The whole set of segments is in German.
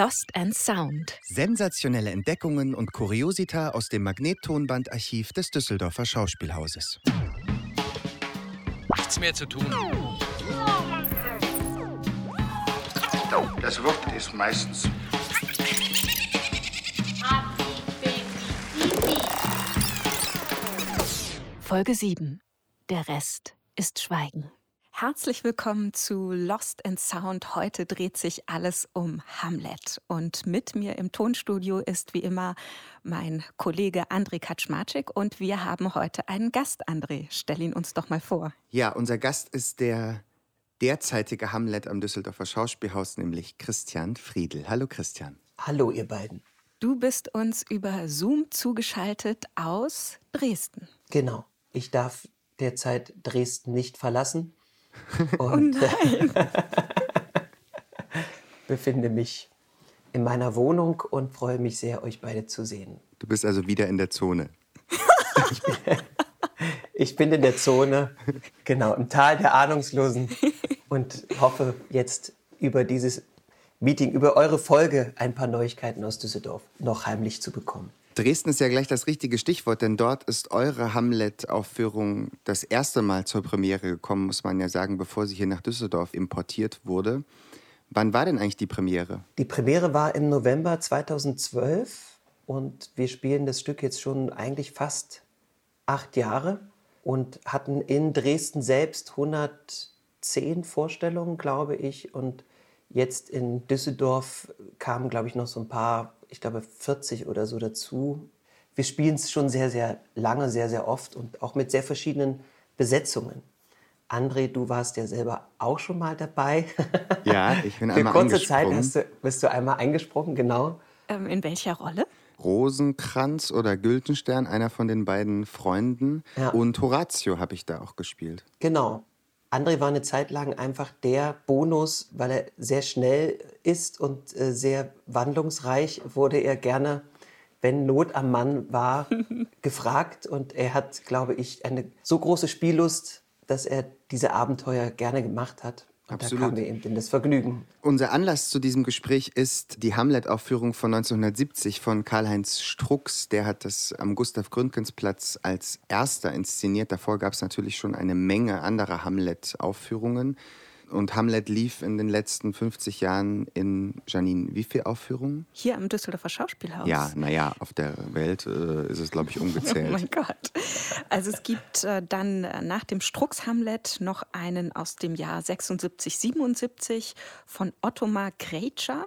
Lost and Sound. Sensationelle Entdeckungen und Kuriosita aus dem Magnettonbandarchiv des Düsseldorfer Schauspielhauses. Nichts mehr zu tun. Das Wort ist meistens Folge 7. Der Rest ist Schweigen. Herzlich willkommen zu Lost in Sound. Heute dreht sich alles um Hamlet. Und mit mir im Tonstudio ist wie immer mein Kollege André Kaczmarczyk. Und wir haben heute einen Gast, André. Stell ihn uns doch mal vor. Ja, unser Gast ist der derzeitige Hamlet am Düsseldorfer Schauspielhaus, nämlich Christian Friedel. Hallo Christian. Hallo ihr beiden. Du bist uns über Zoom zugeschaltet aus Dresden. Genau. Ich darf derzeit Dresden nicht verlassen und oh nein. befinde mich in meiner Wohnung und freue mich sehr, euch beide zu sehen. Du bist also wieder in der Zone. ich, bin, ich bin in der Zone, genau, im Tal der Ahnungslosen und hoffe jetzt über dieses Meeting, über eure Folge ein paar Neuigkeiten aus Düsseldorf noch heimlich zu bekommen. Dresden ist ja gleich das richtige Stichwort, denn dort ist eure Hamlet-Aufführung das erste Mal zur Premiere gekommen, muss man ja sagen, bevor sie hier nach Düsseldorf importiert wurde. Wann war denn eigentlich die Premiere? Die Premiere war im November 2012 und wir spielen das Stück jetzt schon eigentlich fast acht Jahre und hatten in Dresden selbst 110 Vorstellungen, glaube ich, und jetzt in Düsseldorf kamen, glaube ich, noch so ein paar ich glaube, 40 oder so dazu. Wir spielen es schon sehr, sehr lange, sehr, sehr oft und auch mit sehr verschiedenen Besetzungen. André, du warst ja selber auch schon mal dabei. Ja, ich bin einmal Für kurze Zeit hast du, bist du einmal eingesprungen, genau. Ähm, in welcher Rolle? Rosenkranz oder Güldenstern, einer von den beiden Freunden. Ja. Und Horatio habe ich da auch gespielt. Genau. André war eine Zeit lang einfach der Bonus, weil er sehr schnell ist und äh, sehr wandlungsreich, wurde er gerne, wenn Not am Mann war, gefragt. Und er hat, glaube ich, eine so große Spiellust, dass er diese Abenteuer gerne gemacht hat. Absolut. da kamen wir eben in das Vergnügen. Unser Anlass zu diesem Gespräch ist die Hamlet-Aufführung von 1970 von Karl-Heinz Strux. Der hat das am Gustav-Gründgens-Platz als erster inszeniert. Davor gab es natürlich schon eine Menge anderer Hamlet-Aufführungen. Und Hamlet lief in den letzten 50 Jahren in, Janine, wie viele Aufführungen? Hier am Düsseldorfer Schauspielhaus. Ja, naja, auf der Welt äh, ist es, glaube ich, ungezählt. oh mein Gott. Also es gibt äh, dann äh, nach dem Strux Hamlet noch einen aus dem Jahr 76, 77 von Ottomar Krejcer.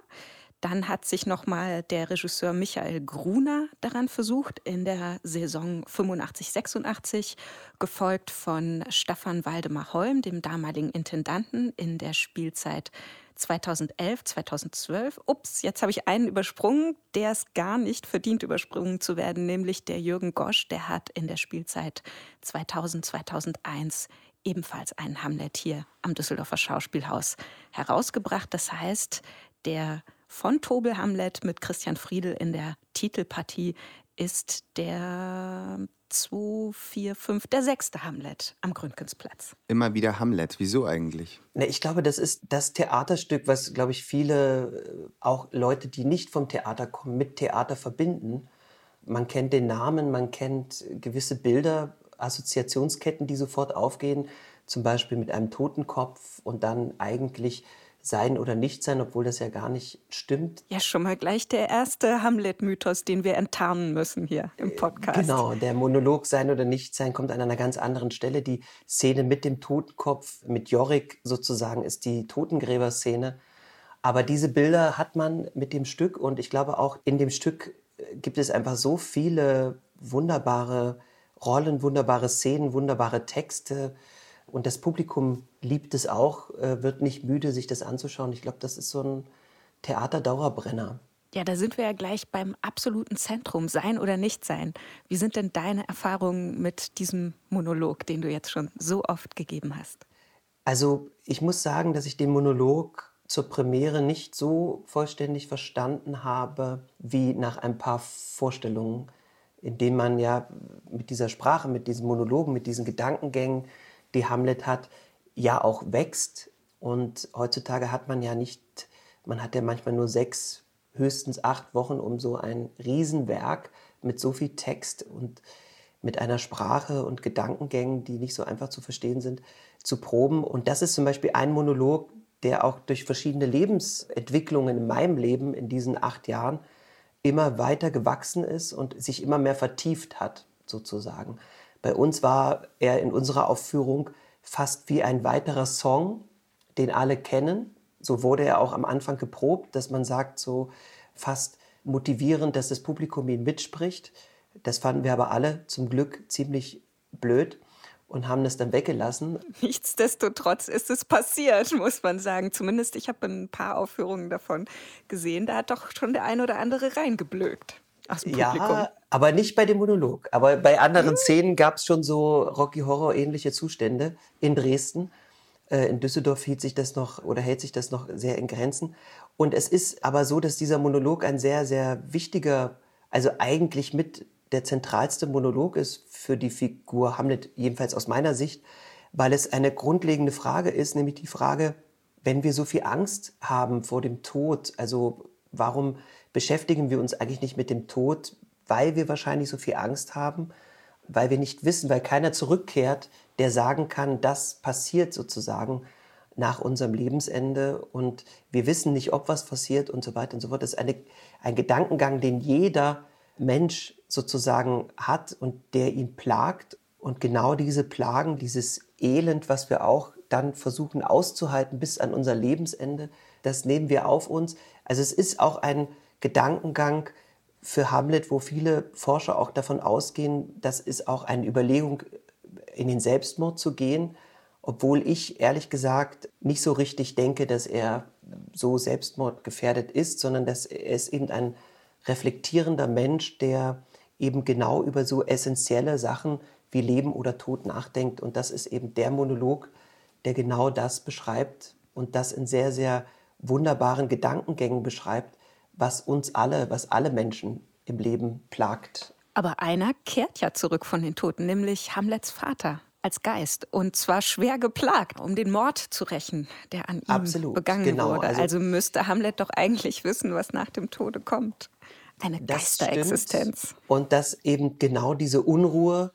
Dann hat sich nochmal der Regisseur Michael Gruner daran versucht in der Saison 85, 86, gefolgt von Staffan Waldemar Holm, dem damaligen Intendanten in der Spielzeit 2011, 2012. Ups, jetzt habe ich einen übersprungen, der es gar nicht verdient, übersprungen zu werden, nämlich der Jürgen Gosch. Der hat in der Spielzeit 2000, 2001 ebenfalls einen Hamlet hier am Düsseldorfer Schauspielhaus herausgebracht. Das heißt, der von Tobel Hamlet mit Christian Friedel in der Titelpartie ist der 2, 4, 5, der sechste Hamlet am Gründgensplatz. Immer wieder Hamlet. Wieso eigentlich? Ne, ich glaube, das ist das Theaterstück, was, glaube ich, viele, äh, auch Leute, die nicht vom Theater kommen, mit Theater verbinden. Man kennt den Namen, man kennt gewisse Bilder, Assoziationsketten, die sofort aufgehen, zum Beispiel mit einem Totenkopf und dann eigentlich sein oder nicht sein, obwohl das ja gar nicht stimmt. Ja, schon mal gleich der erste Hamlet-Mythos, den wir enttarnen müssen hier im äh, Podcast. Genau, der Monolog sein oder nicht sein kommt an einer ganz anderen Stelle. Die Szene mit dem Totenkopf, mit Jorik sozusagen, ist die Totengräber-Szene. Aber diese Bilder hat man mit dem Stück und ich glaube auch in dem Stück äh, gibt es einfach so viele wunderbare Rollen, wunderbare Szenen, wunderbare Texte und das Publikum liebt es auch, äh, wird nicht müde, sich das anzuschauen. Ich glaube, das ist so ein Theaterdauerbrenner. Ja, da sind wir ja gleich beim absoluten Zentrum, sein oder nicht sein. Wie sind denn deine Erfahrungen mit diesem Monolog, den du jetzt schon so oft gegeben hast? Also ich muss sagen, dass ich den Monolog zur Premiere nicht so vollständig verstanden habe wie nach ein paar Vorstellungen, in denen man ja mit dieser Sprache, mit diesen Monologen, mit diesen Gedankengängen die Hamlet hat, ja auch wächst. Und heutzutage hat man ja nicht, man hat ja manchmal nur sechs höchstens acht Wochen, um so ein Riesenwerk mit so viel Text und mit einer Sprache und Gedankengängen, die nicht so einfach zu verstehen sind, zu proben. Und das ist zum Beispiel ein Monolog, der auch durch verschiedene Lebensentwicklungen in meinem Leben in diesen acht Jahren immer weiter gewachsen ist und sich immer mehr vertieft hat, sozusagen. Bei uns war er in unserer Aufführung fast wie ein weiterer Song, den alle kennen. So wurde er auch am Anfang geprobt, dass man sagt, so fast motivierend, dass das Publikum ihn mitspricht. Das fanden wir aber alle zum Glück ziemlich blöd und haben das dann weggelassen. Nichtsdestotrotz ist es passiert, muss man sagen. Zumindest ich habe ein paar Aufführungen davon gesehen. Da hat doch schon der eine oder andere reingeblökt. Ja, aber nicht bei dem Monolog. Aber bei anderen hm. Szenen gab es schon so Rocky Horror ähnliche Zustände in Dresden. Äh, in Düsseldorf hielt sich das noch oder hält sich das noch sehr in Grenzen. Und es ist aber so, dass dieser Monolog ein sehr, sehr wichtiger, also eigentlich mit der zentralste Monolog ist für die Figur Hamlet, jedenfalls aus meiner Sicht, weil es eine grundlegende Frage ist, nämlich die Frage, wenn wir so viel Angst haben vor dem Tod, also warum beschäftigen wir uns eigentlich nicht mit dem Tod, weil wir wahrscheinlich so viel Angst haben, weil wir nicht wissen, weil keiner zurückkehrt, der sagen kann, das passiert sozusagen nach unserem Lebensende und wir wissen nicht, ob was passiert und so weiter und so fort. Das ist eine, ein Gedankengang, den jeder Mensch sozusagen hat und der ihn plagt. Und genau diese Plagen, dieses Elend, was wir auch dann versuchen auszuhalten bis an unser Lebensende, das nehmen wir auf uns. Also es ist auch ein Gedankengang für Hamlet, wo viele Forscher auch davon ausgehen, das ist auch eine Überlegung, in den Selbstmord zu gehen, obwohl ich ehrlich gesagt nicht so richtig denke, dass er so selbstmordgefährdet ist, sondern dass er ist eben ein reflektierender Mensch, der eben genau über so essentielle Sachen wie Leben oder Tod nachdenkt. Und das ist eben der Monolog, der genau das beschreibt und das in sehr, sehr wunderbaren Gedankengängen beschreibt, was uns alle, was alle Menschen im Leben plagt. Aber einer kehrt ja zurück von den Toten, nämlich Hamlets Vater als Geist und zwar schwer geplagt, um den Mord zu rächen, der an ihm Absolut, begangen genau. wurde. Also, also, müsste Hamlet doch eigentlich wissen, was nach dem Tode kommt. Eine Geisterexistenz. Und dass eben genau diese Unruhe,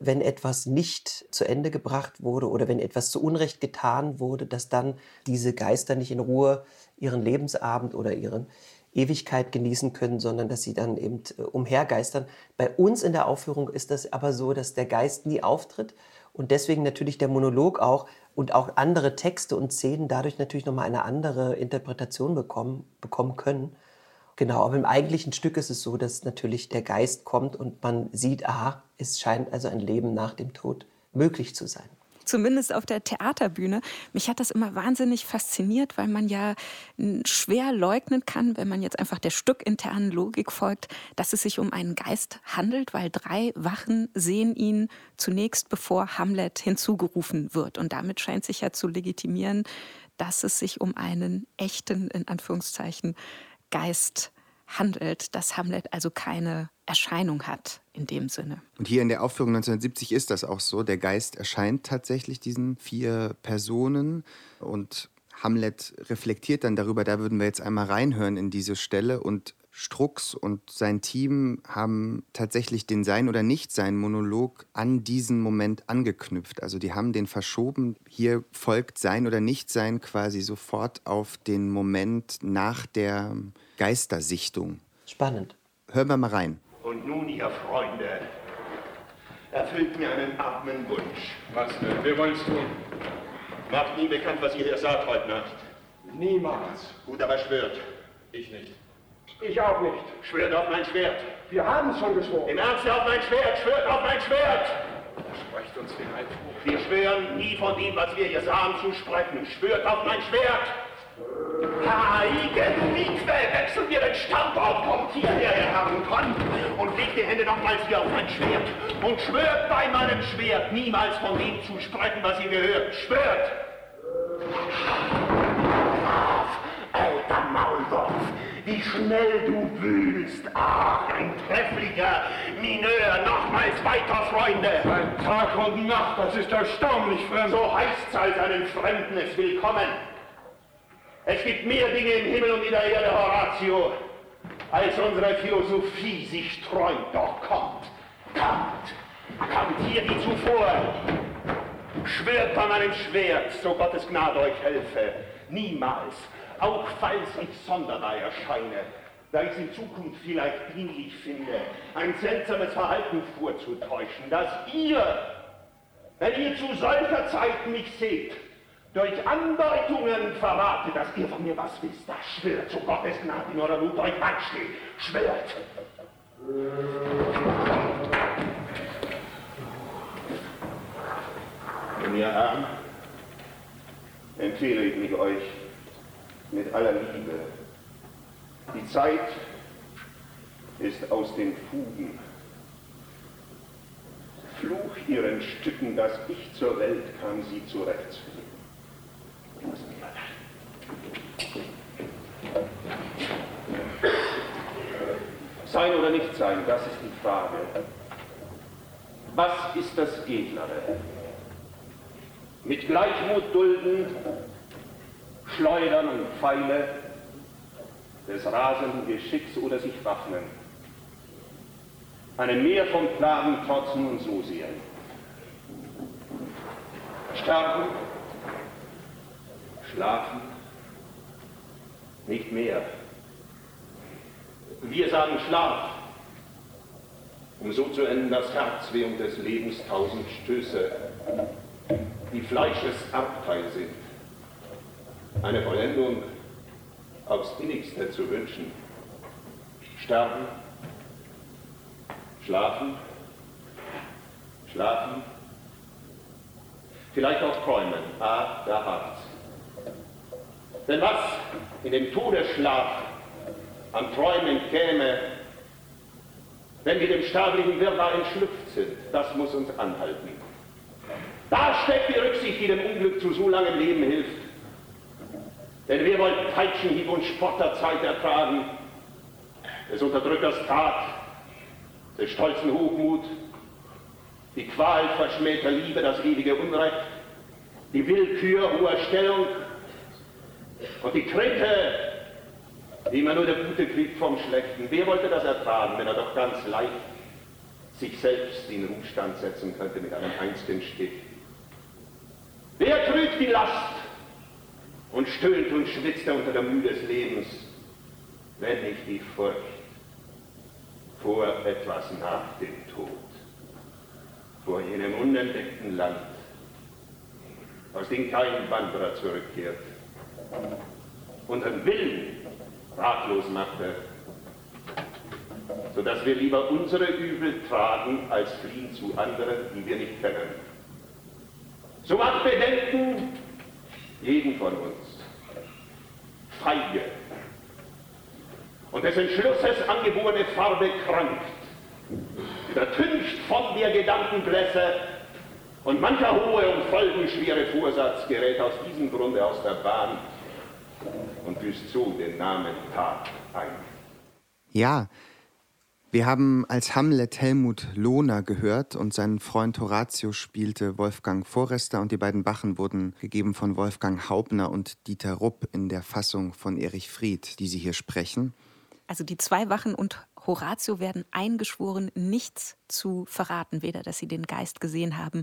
wenn etwas nicht zu Ende gebracht wurde oder wenn etwas zu Unrecht getan wurde, dass dann diese Geister nicht in Ruhe ihren Lebensabend oder ihren Ewigkeit genießen können, sondern dass sie dann eben äh, umhergeistern. Bei uns in der Aufführung ist das aber so, dass der Geist nie auftritt und deswegen natürlich der Monolog auch und auch andere Texte und Szenen dadurch natürlich nochmal eine andere Interpretation bekommen, bekommen können. Genau, aber im eigentlichen Stück ist es so, dass natürlich der Geist kommt und man sieht, aha, es scheint also ein Leben nach dem Tod möglich zu sein zumindest auf der Theaterbühne. Mich hat das immer wahnsinnig fasziniert, weil man ja schwer leugnen kann, wenn man jetzt einfach der stückinternen Logik folgt, dass es sich um einen Geist handelt, weil drei Wachen sehen ihn zunächst, bevor Hamlet hinzugerufen wird. Und damit scheint sich ja zu legitimieren, dass es sich um einen echten, in Anführungszeichen, Geist handelt, dass Hamlet also keine Erscheinung hat in dem Sinne. Und hier in der Aufführung 1970 ist das auch so. Der Geist erscheint tatsächlich diesen vier Personen und Hamlet reflektiert dann darüber. Da würden wir jetzt einmal reinhören in diese Stelle und Strux und sein Team haben tatsächlich den Sein- oder Nichtsein-Monolog an diesen Moment angeknüpft. Also die haben den verschoben. Hier folgt Sein oder Nichtsein quasi sofort auf den Moment nach der Geistersichtung. Spannend. Hören wir mal rein. Und nun, ihr Freunde, erfüllt mir einen armen Wunsch. Was denn? Wir wollen es tun. Macht nie bekannt, was ihr hier sagt heute Nacht. Niemals. Gut, aber schwört. Ich nicht. Ich auch nicht. Schwört auf mein Schwert. Wir haben es schon geschworen. Im Ernst auf mein Schwert. Schwört auf mein Schwert. Sprecht uns den Eid vor. Wir schwören, nie von dem, was wir hier sahen, zu sprechen. Schwört auf mein Schwert. Heigen Mikwe, wechseln wir den Standort, kommt hierher, Herr Herrenkonn, und legt die Hände nochmals hier auf mein Schwert. Und schwört bei meinem Schwert, niemals von dem zu sprechen, was ihr gehört. Schwört! Alter Maulwurf, wie schnell du wühlst. Ach, ein trefflicher Mineur. Nochmals weiter, Freunde. Ein Tag und Nacht, das ist erstaunlich fremd. So heißt's als einen Fremden es willkommen. Es gibt mehr Dinge im Himmel und in der Erde, Horatio. als unsere Philosophie sich träumt. Doch kommt, kommt, kommt hier wie zuvor. Schwört bei meinem Schwert, so Gottes Gnade euch helfe. Niemals, auch falls ich sonderbar erscheine, da ich es in Zukunft vielleicht dienlich finde, ein seltsames Verhalten vorzutäuschen, dass ihr, wenn ihr zu solcher Zeit mich seht, durch Andeutungen verratet, dass ihr von mir was wisst, das schwört zu Gottes Gnade in eurer Mut euch ansteht. Schwört! Meine Herren, empfehle ich mich euch mit aller Liebe. Die Zeit ist aus den Fugen. Fluch ihren Stücken, dass ich zur Welt kam, sie zurechtzufinden. Sein oder nicht sein, das ist die Frage. Was ist das Edlere? Mit Gleichmut dulden, schleudern und Pfeile des rasenden Geschicks oder sich waffnen. Einem Meer von Plagen trotzen und so sehen. Sterben, schlafen, nicht mehr. Wir sagen Schlaf, um so zu enden, dass Herzwehung des Lebens tausend Stöße, die Fleisches Erbteil sind. Eine Vollendung aufs innigste zu wünschen. Sterben, schlafen, schlafen, vielleicht auch träumen. Ah, da habt's. Denn was in dem Todesschlaf an Träumen käme, wenn wir dem sterblichen Wirrwarr entschlüpft sind, das muss uns anhalten. Da steckt die Rücksicht, die dem Unglück zu so langem Leben hilft. Denn wir wollen Peitschenhieb und Spotterzeit ertragen, des Unterdrückers Tat, des stolzen Hochmut, die Qual verschmähter Liebe, das ewige Unrecht, die Willkür hoher Stellung und die Tritte, die immer nur der Gute kriegt vom Schlechten. Wer wollte das ertragen, wenn er doch ganz leicht sich selbst in Ruhestand setzen könnte mit einem einzigen Stich? Wer trügt die Last und stöhnt und schwitzt unter der Mühe des Lebens, wenn nicht die Furcht vor etwas nach dem Tod, vor jenem unentdeckten Land, aus dem kein Wanderer zurückkehrt, unseren Willen ratlos machte, sodass wir lieber unsere Übel tragen, als fliehen zu anderen, die wir nicht kennen. So macht Bedenken jeden von uns feige und des Entschlusses angeborene Farbe krankt, übertüncht von der Gedankenblässe und mancher hohe und folgenschwere Vorsatz gerät aus diesem Grunde aus der Bahn und büßt so den Namen Tat ein. Ja, wir haben als Hamlet Helmut Lohner gehört und sein Freund Horatio spielte Wolfgang Forrester und die beiden Wachen wurden gegeben von Wolfgang Haubner und Dieter Rupp in der Fassung von Erich Fried, die Sie hier sprechen. Also die zwei Wachen und Horatio werden eingeschworen, nichts zu verraten, weder dass sie den Geist gesehen haben,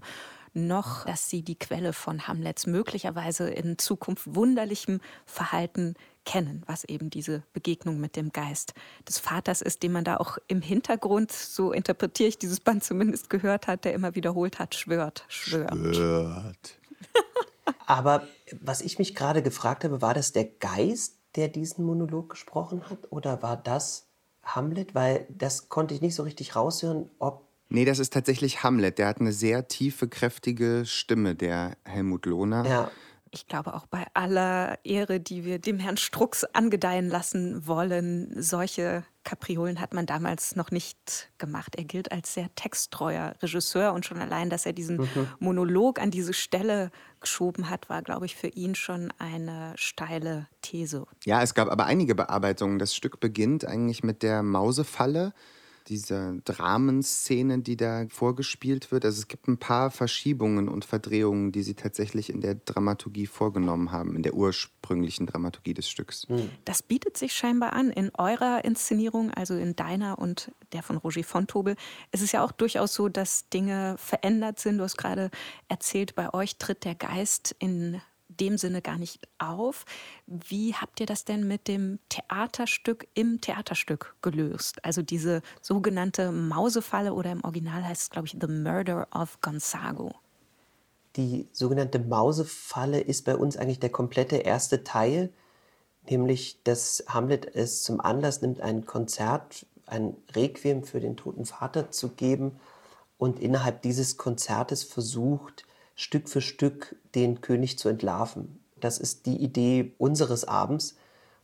noch dass sie die Quelle von Hamlets möglicherweise in Zukunft wunderlichem Verhalten kennen, was eben diese Begegnung mit dem Geist des Vaters ist, den man da auch im Hintergrund, so interpretiere ich dieses Band zumindest gehört hat, der immer wiederholt hat, schwört, schwört. Schwört. Aber was ich mich gerade gefragt habe, war das der Geist, der diesen Monolog gesprochen hat, oder war das Hamlet? Weil das konnte ich nicht so richtig raushören, ob Nee, das ist tatsächlich Hamlet. Der hat eine sehr tiefe, kräftige Stimme, der Helmut Lohner. Ja. Ich glaube auch bei aller Ehre, die wir dem Herrn Strux angedeihen lassen wollen, solche Kapriolen hat man damals noch nicht gemacht. Er gilt als sehr texttreuer Regisseur und schon allein, dass er diesen mhm. Monolog an diese Stelle geschoben hat, war, glaube ich, für ihn schon eine steile These. Ja, es gab aber einige Bearbeitungen. Das Stück beginnt eigentlich mit der Mausefalle dieser Dramenszene, die da vorgespielt wird. Also es gibt ein paar Verschiebungen und Verdrehungen, die sie tatsächlich in der Dramaturgie vorgenommen haben, in der ursprünglichen Dramaturgie des Stücks. Hm. Das bietet sich scheinbar an in eurer Inszenierung, also in deiner und der von Roger Fontobel. Es ist ja auch durchaus so, dass Dinge verändert sind. Du hast gerade erzählt, bei euch tritt der Geist in dem Sinne gar nicht auf. Wie habt ihr das denn mit dem Theaterstück im Theaterstück gelöst? Also diese sogenannte Mausefalle oder im Original heißt es, glaube ich, The Murder of Gonzago. Die sogenannte Mausefalle ist bei uns eigentlich der komplette erste Teil, nämlich dass Hamlet es zum Anlass nimmt, ein Konzert, ein Requiem für den toten Vater zu geben und innerhalb dieses Konzertes versucht, Stück für Stück den König zu entlarven. Das ist die Idee unseres Abends.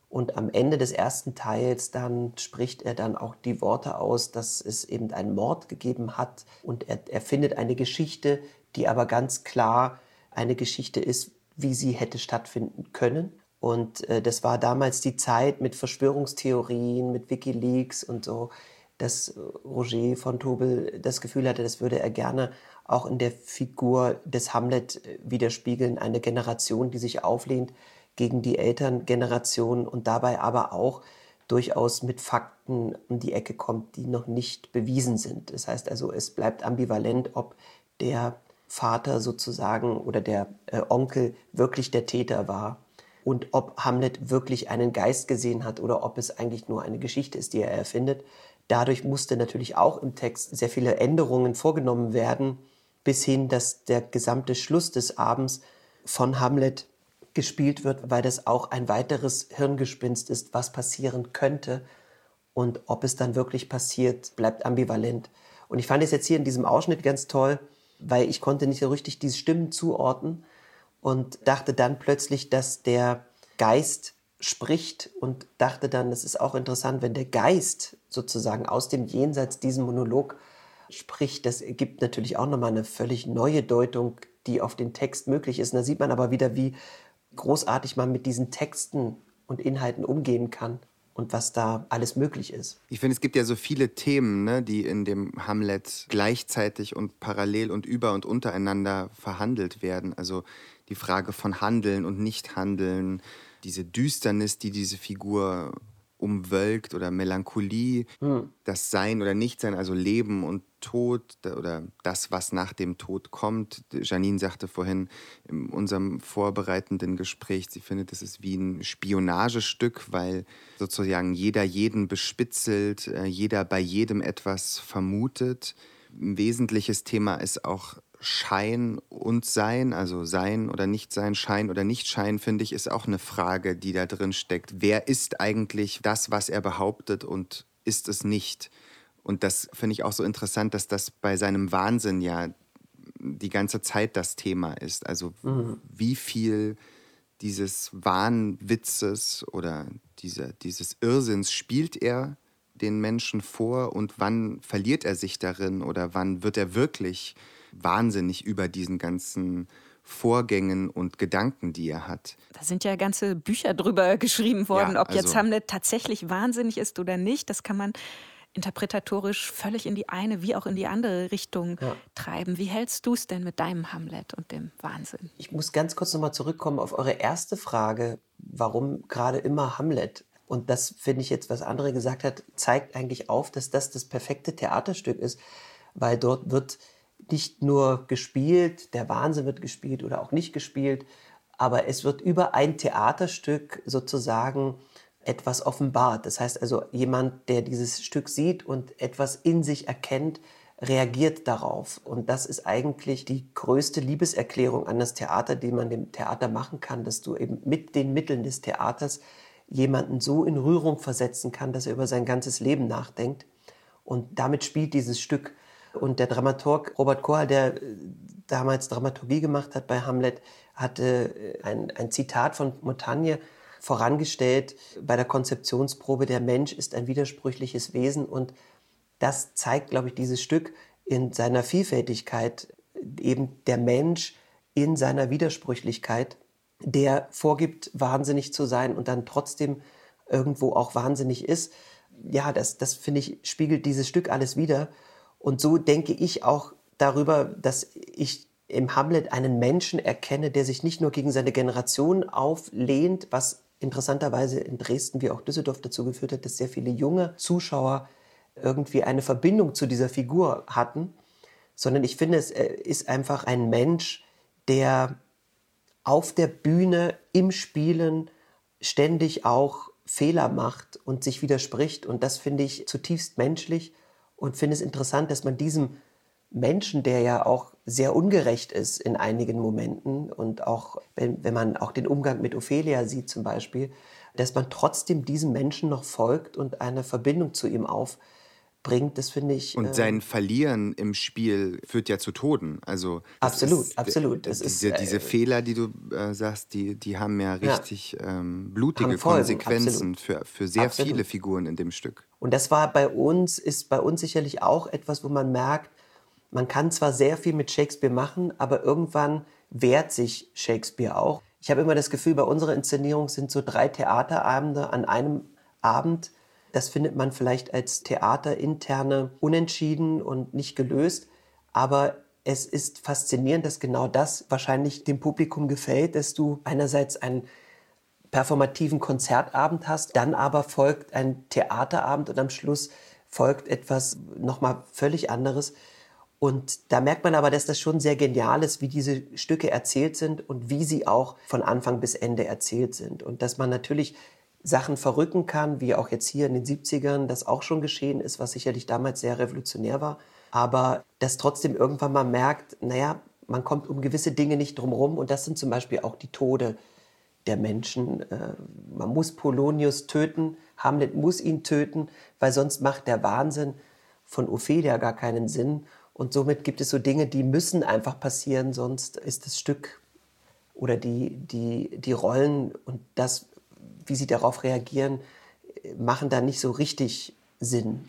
Und am Ende des ersten Teils dann spricht er dann auch die Worte aus, dass es eben einen Mord gegeben hat. Und er, er findet eine Geschichte, die aber ganz klar eine Geschichte ist, wie sie hätte stattfinden können. Und äh, das war damals die Zeit mit Verschwörungstheorien, mit Wikileaks und so, dass Roger von Tobel das Gefühl hatte, das würde er gerne auch in der Figur des Hamlet äh, widerspiegeln, eine Generation, die sich auflehnt gegen die Elterngeneration und dabei aber auch durchaus mit Fakten um die Ecke kommt, die noch nicht bewiesen sind. Das heißt also, es bleibt ambivalent, ob der Vater sozusagen oder der äh, Onkel wirklich der Täter war und ob Hamlet wirklich einen Geist gesehen hat oder ob es eigentlich nur eine Geschichte ist, die er erfindet. Dadurch musste natürlich auch im Text sehr viele Änderungen vorgenommen werden, bis hin, dass der gesamte Schluss des Abends von Hamlet gespielt wird, weil das auch ein weiteres Hirngespinst ist, was passieren könnte. Und ob es dann wirklich passiert, bleibt ambivalent. Und ich fand es jetzt hier in diesem Ausschnitt ganz toll, weil ich konnte nicht so richtig diese Stimmen zuordnen und dachte dann plötzlich, dass der Geist spricht und dachte dann, das ist auch interessant, wenn der Geist sozusagen aus dem Jenseits diesen Monolog spricht, das gibt natürlich auch nochmal eine völlig neue Deutung, die auf den Text möglich ist. Und da sieht man aber wieder, wie großartig man mit diesen Texten und Inhalten umgehen kann und was da alles möglich ist. Ich finde, es gibt ja so viele Themen, ne, die in dem Hamlet gleichzeitig und parallel und über und untereinander verhandelt werden. Also die Frage von Handeln und Nichthandeln, diese Düsternis, die diese Figur umwölkt oder Melancholie, hm. das Sein oder Nichtsein, also Leben und Tod oder das, was nach dem Tod kommt. Janine sagte vorhin in unserem vorbereitenden Gespräch, sie findet, es ist wie ein Spionagestück, weil sozusagen jeder jeden bespitzelt, äh, jeder bei jedem etwas vermutet. Ein wesentliches Thema ist auch Schein und Sein, also Sein oder Nicht-Sein, Schein oder Nicht-Schein, finde ich, ist auch eine Frage, die da drin steckt. Wer ist eigentlich das, was er behauptet und ist es nicht? Und das finde ich auch so interessant, dass das bei seinem Wahnsinn ja die ganze Zeit das Thema ist. Also mhm. wie viel dieses Wahnwitzes oder dieser, dieses Irrsinns spielt er den Menschen vor und wann verliert er sich darin oder wann wird er wirklich wahnsinnig über diesen ganzen Vorgängen und Gedanken, die er hat. Da sind ja ganze Bücher drüber geschrieben worden, ja, ob also, jetzt Hamlet tatsächlich wahnsinnig ist oder nicht. Das kann man interpretatorisch völlig in die eine wie auch in die andere Richtung ja. treiben. Wie hältst du es denn mit deinem Hamlet und dem Wahnsinn? Ich muss ganz kurz nochmal zurückkommen auf eure erste Frage, warum gerade immer Hamlet? Und das finde ich jetzt, was andere gesagt hat, zeigt eigentlich auf, dass das das perfekte Theaterstück ist, weil dort wird nicht nur gespielt, der Wahnsinn wird gespielt oder auch nicht gespielt, aber es wird über ein Theaterstück sozusagen etwas offenbart. Das heißt also, jemand, der dieses Stück sieht und etwas in sich erkennt, reagiert darauf. Und das ist eigentlich die größte Liebeserklärung an das Theater, die man dem Theater machen kann, dass du eben mit den Mitteln des Theaters jemanden so in Rührung versetzen kann, dass er über sein ganzes Leben nachdenkt. Und damit spielt dieses Stück. Und der Dramaturg Robert Kohl, der äh, damals Dramaturgie gemacht hat bei Hamlet, hatte äh, ein, ein Zitat von Montagne vorangestellt bei der Konzeptionsprobe, der Mensch ist ein widersprüchliches Wesen und das zeigt, glaube ich, dieses Stück in seiner Vielfältigkeit, eben der Mensch in seiner Widersprüchlichkeit, der vorgibt, wahnsinnig zu sein und dann trotzdem irgendwo auch wahnsinnig ist. ja, das, das finde ich, spiegelt dieses Stück alles wieder. Und so denke ich auch darüber, dass ich im Hamlet einen Menschen erkenne, der sich nicht nur gegen seine Generation auflehnt, was interessanterweise in Dresden wie auch Düsseldorf dazu geführt hat, dass sehr viele junge Zuschauer irgendwie eine Verbindung zu dieser Figur hatten, sondern ich finde, es äh, ist einfach ein Mensch, der auf der Bühne im Spielen ständig auch Fehler macht und sich widerspricht. Und das finde ich zutiefst menschlich und finde es interessant, dass man diesem Menschen, der ja auch sehr ungerecht ist in einigen Momenten und auch, wenn, wenn man auch den Umgang mit Ophelia sieht zum Beispiel, dass man trotzdem diesem Menschen noch folgt und eine Verbindung zu ihm auf, bringt, das finde ich. Und äh, sein Verlieren im Spiel führt ja zu Toden. Also absolut, ist, absolut. Das diese, ist, diese äh, Fehler, die du äh, sagst, die, die haben ja richtig ja, ähm, blutige Konsequenzen für, für sehr absolut. viele Figuren in dem Stück. Und das war bei uns, ist bei uns sicherlich auch etwas, wo man merkt, man kann zwar sehr viel mit Shakespeare machen, aber irgendwann wehrt sich Shakespeare auch. Ich habe immer das Gefühl, bei unserer Inszenierung sind so drei Theaterabende an einem Abend das findet man vielleicht als theaterinterne unentschieden und nicht gelöst. Aber es ist faszinierend, dass genau das wahrscheinlich dem Publikum gefällt, dass du einerseits einen performativen Konzertabend hast, dann aber folgt ein Theaterabend und am Schluss folgt etwas nochmal völlig anderes. Und da merkt man aber, dass das schon sehr genial ist, wie diese Stücke erzählt sind und wie sie auch von Anfang bis Ende erzählt sind. Und dass man natürlich Sachen verrücken kann, wie auch jetzt hier in den 70ern das auch schon geschehen ist, was sicherlich damals sehr revolutionär war. Aber dass trotzdem irgendwann mal merkt, naja, man kommt um gewisse Dinge nicht drumherum und das sind zum Beispiel auch die Tode der Menschen. Äh, man muss Polonius töten, Hamlet muss ihn töten, weil sonst macht der Wahnsinn von Ophelia gar keinen Sinn. Und somit gibt es so Dinge, die müssen einfach passieren, sonst ist das Stück oder die, die, die Rollen und das, wie sie darauf reagieren, machen da nicht so richtig Sinn.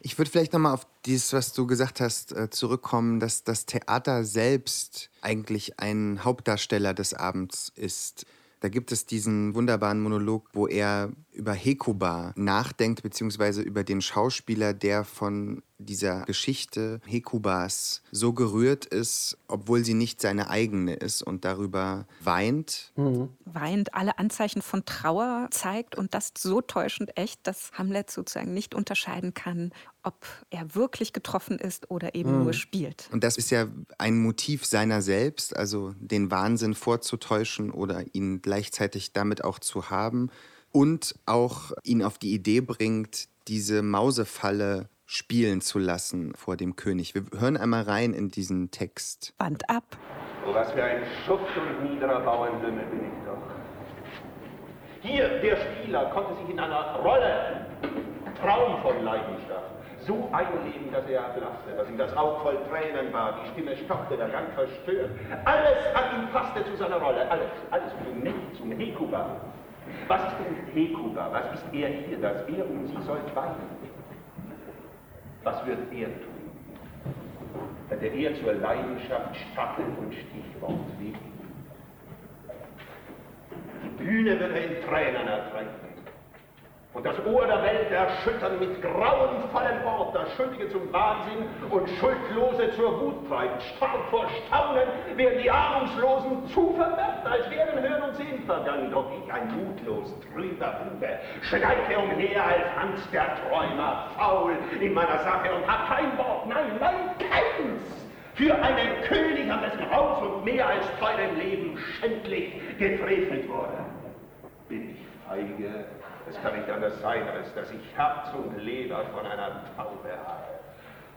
Ich würde vielleicht nochmal auf dieses, was du gesagt hast, äh, zurückkommen, dass das Theater selbst eigentlich ein Hauptdarsteller des Abends ist. Da gibt es diesen wunderbaren Monolog, wo er über Hekuba nachdenkt, beziehungsweise über den Schauspieler, der von dieser Geschichte Hekubas so gerührt ist, obwohl sie nicht seine eigene ist und darüber weint. Mhm. Weint, alle Anzeichen von Trauer zeigt und das so täuschend echt, dass Hamlet sozusagen nicht unterscheiden kann, ob er wirklich getroffen ist oder eben mhm. nur spielt. Und das ist ja ein Motiv seiner selbst, also den Wahnsinn vorzutäuschen oder ihn gleichzeitig damit auch zu haben und auch ihn auf die Idee bringt, diese Mausefalle spielen zu lassen vor dem König. Wir hören einmal rein in diesen Text. Band ab. Oh, was für ein Schuft und niederer Bauernlümmel bin ich doch. Hier, der Spieler konnte sich in einer Rolle, Traum von Leidenschaft, so einleben, dass er erblasste, dass ihm das Auge voll Tränen war, die Stimme stockte, der Gang verstört. Alles an ihm passte zu seiner Rolle, alles, alles zum Nicht, zum Hekuba. Was ist denn Hekuba? Was ist er hier, dass er und sie sollt weinen? Was wird er tun? Hätte er zur Leidenschaft Stachel und Stichwort legen? Die Bühne wird er in Tränen ertränken und das Ohr der Welt erschüttern mit grauenvollem Wort, das Schuldige zum Wahnsinn und Schuldlose zur Wut treiben. Stark vor Staunen werden die Ahnungslosen zu verwirrt, als wären Hören und Sehen vergangen. Doch ich, ein mutlos, trüber Bube, schleiche umher als Hans der Träumer, faul in meiner Sache und hab kein Wort, nein, nein, keins für einen König an dessen Haus und mehr als teurem Leben schändlich gefrevelt wurde. Bin ich feige, es kann nicht anders sein, als dass ich Herz und Leber von einer Taube habe.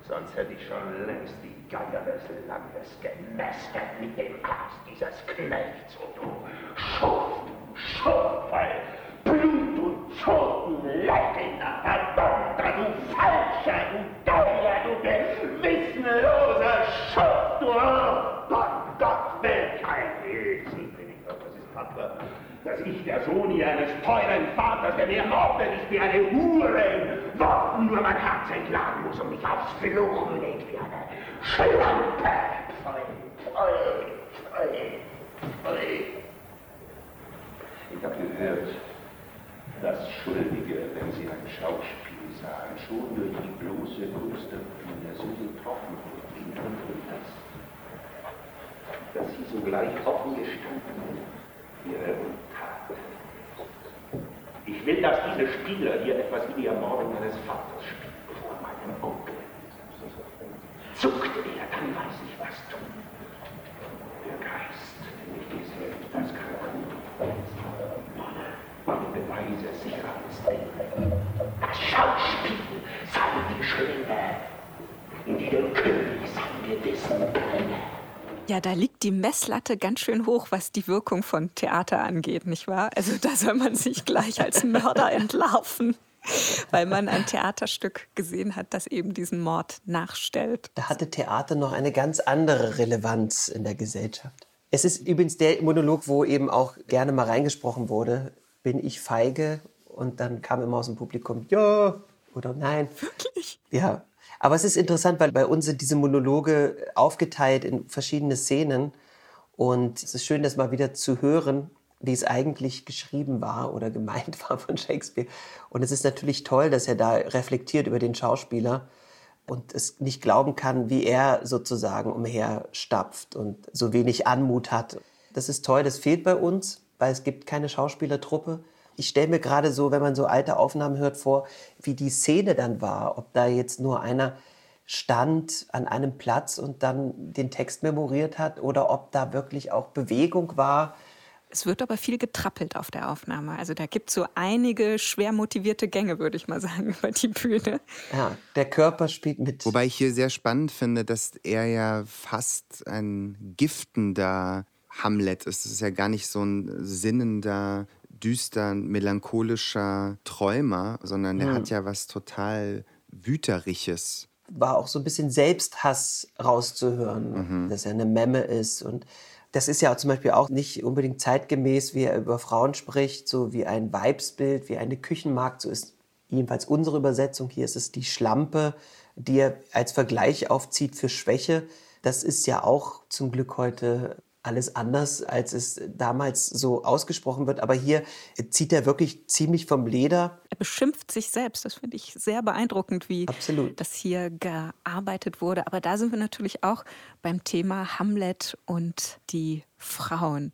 Sonst hätte ich schon längst die Geier des Landes gemästet mit dem Aas dieses Knechts. Und du Schuft, Schurfall, Blut und Totenleugner, verdammter, der Sohn eines teuren Vaters, der mir ermordet ist wie eine Hure, Worten nur mein Herz entladen muss und mich aufs Fluchen legt wie eine Schlampe. Ich habe gehört, dass Schuldige, wenn sie ein Schauspiel sahen, schon durch die bloße Kunst der Bühne so getroffen und das, dass sie sogleich offen gestanden ihre Untat. Ich will, dass diese Spieler hier etwas wie die Ermordung meines Vaters spielen vor meinem Onkel. Zuckt er, dann weiß ich, was tun. Der Geist, nicht ich selbst, das kann meine Beweise sicher als Das Schauspiel sei die Schöne, in die der König. Ja, da liegt die Messlatte ganz schön hoch, was die Wirkung von Theater angeht, nicht wahr? Also da soll man sich gleich als Mörder entlarven, weil man ein Theaterstück gesehen hat, das eben diesen Mord nachstellt. Da hatte Theater noch eine ganz andere Relevanz in der Gesellschaft. Es ist übrigens der Monolog, wo eben auch gerne mal reingesprochen wurde, bin ich feige? Und dann kam immer aus dem Publikum, ja oder nein. Wirklich? Ja, aber es ist interessant, weil bei uns sind diese Monologe aufgeteilt in verschiedene Szenen. Und es ist schön, das mal wieder zu hören, wie es eigentlich geschrieben war oder gemeint war von Shakespeare. Und es ist natürlich toll, dass er da reflektiert über den Schauspieler und es nicht glauben kann, wie er sozusagen umherstapft und so wenig Anmut hat. Das ist toll, das fehlt bei uns, weil es gibt keine Schauspielertruppe. Ich stelle mir gerade so, wenn man so alte Aufnahmen hört, vor, wie die Szene dann war. Ob da jetzt nur einer stand an einem Platz und dann den Text memoriert hat oder ob da wirklich auch Bewegung war. Es wird aber viel getrappelt auf der Aufnahme. Also da gibt es so einige schwer motivierte Gänge, würde ich mal sagen, über die Bühne. Ja, der Körper spielt mit. Wobei ich hier sehr spannend finde, dass er ja fast ein giftender Hamlet ist. Es ist ja gar nicht so ein sinnender düster, melancholischer Träumer, sondern der mhm. hat ja was total Wüteriges. War auch so ein bisschen Selbsthass rauszuhören, mhm. dass er eine Memme ist. Und das ist ja zum Beispiel auch nicht unbedingt zeitgemäß, wie er über Frauen spricht, so wie ein Weibsbild, wie eine Küchenmarkt. So ist jedenfalls unsere Übersetzung. Hier ist es die Schlampe, die er als Vergleich aufzieht für Schwäche. Das ist ja auch zum Glück heute alles anders, als es damals so ausgesprochen wird. Aber hier zieht er wirklich ziemlich vom Leder. Er beschimpft sich selbst. Das finde ich sehr beeindruckend, wie Absolut. das hier gearbeitet wurde. Aber da sind wir natürlich auch beim Thema Hamlet und die Frauen.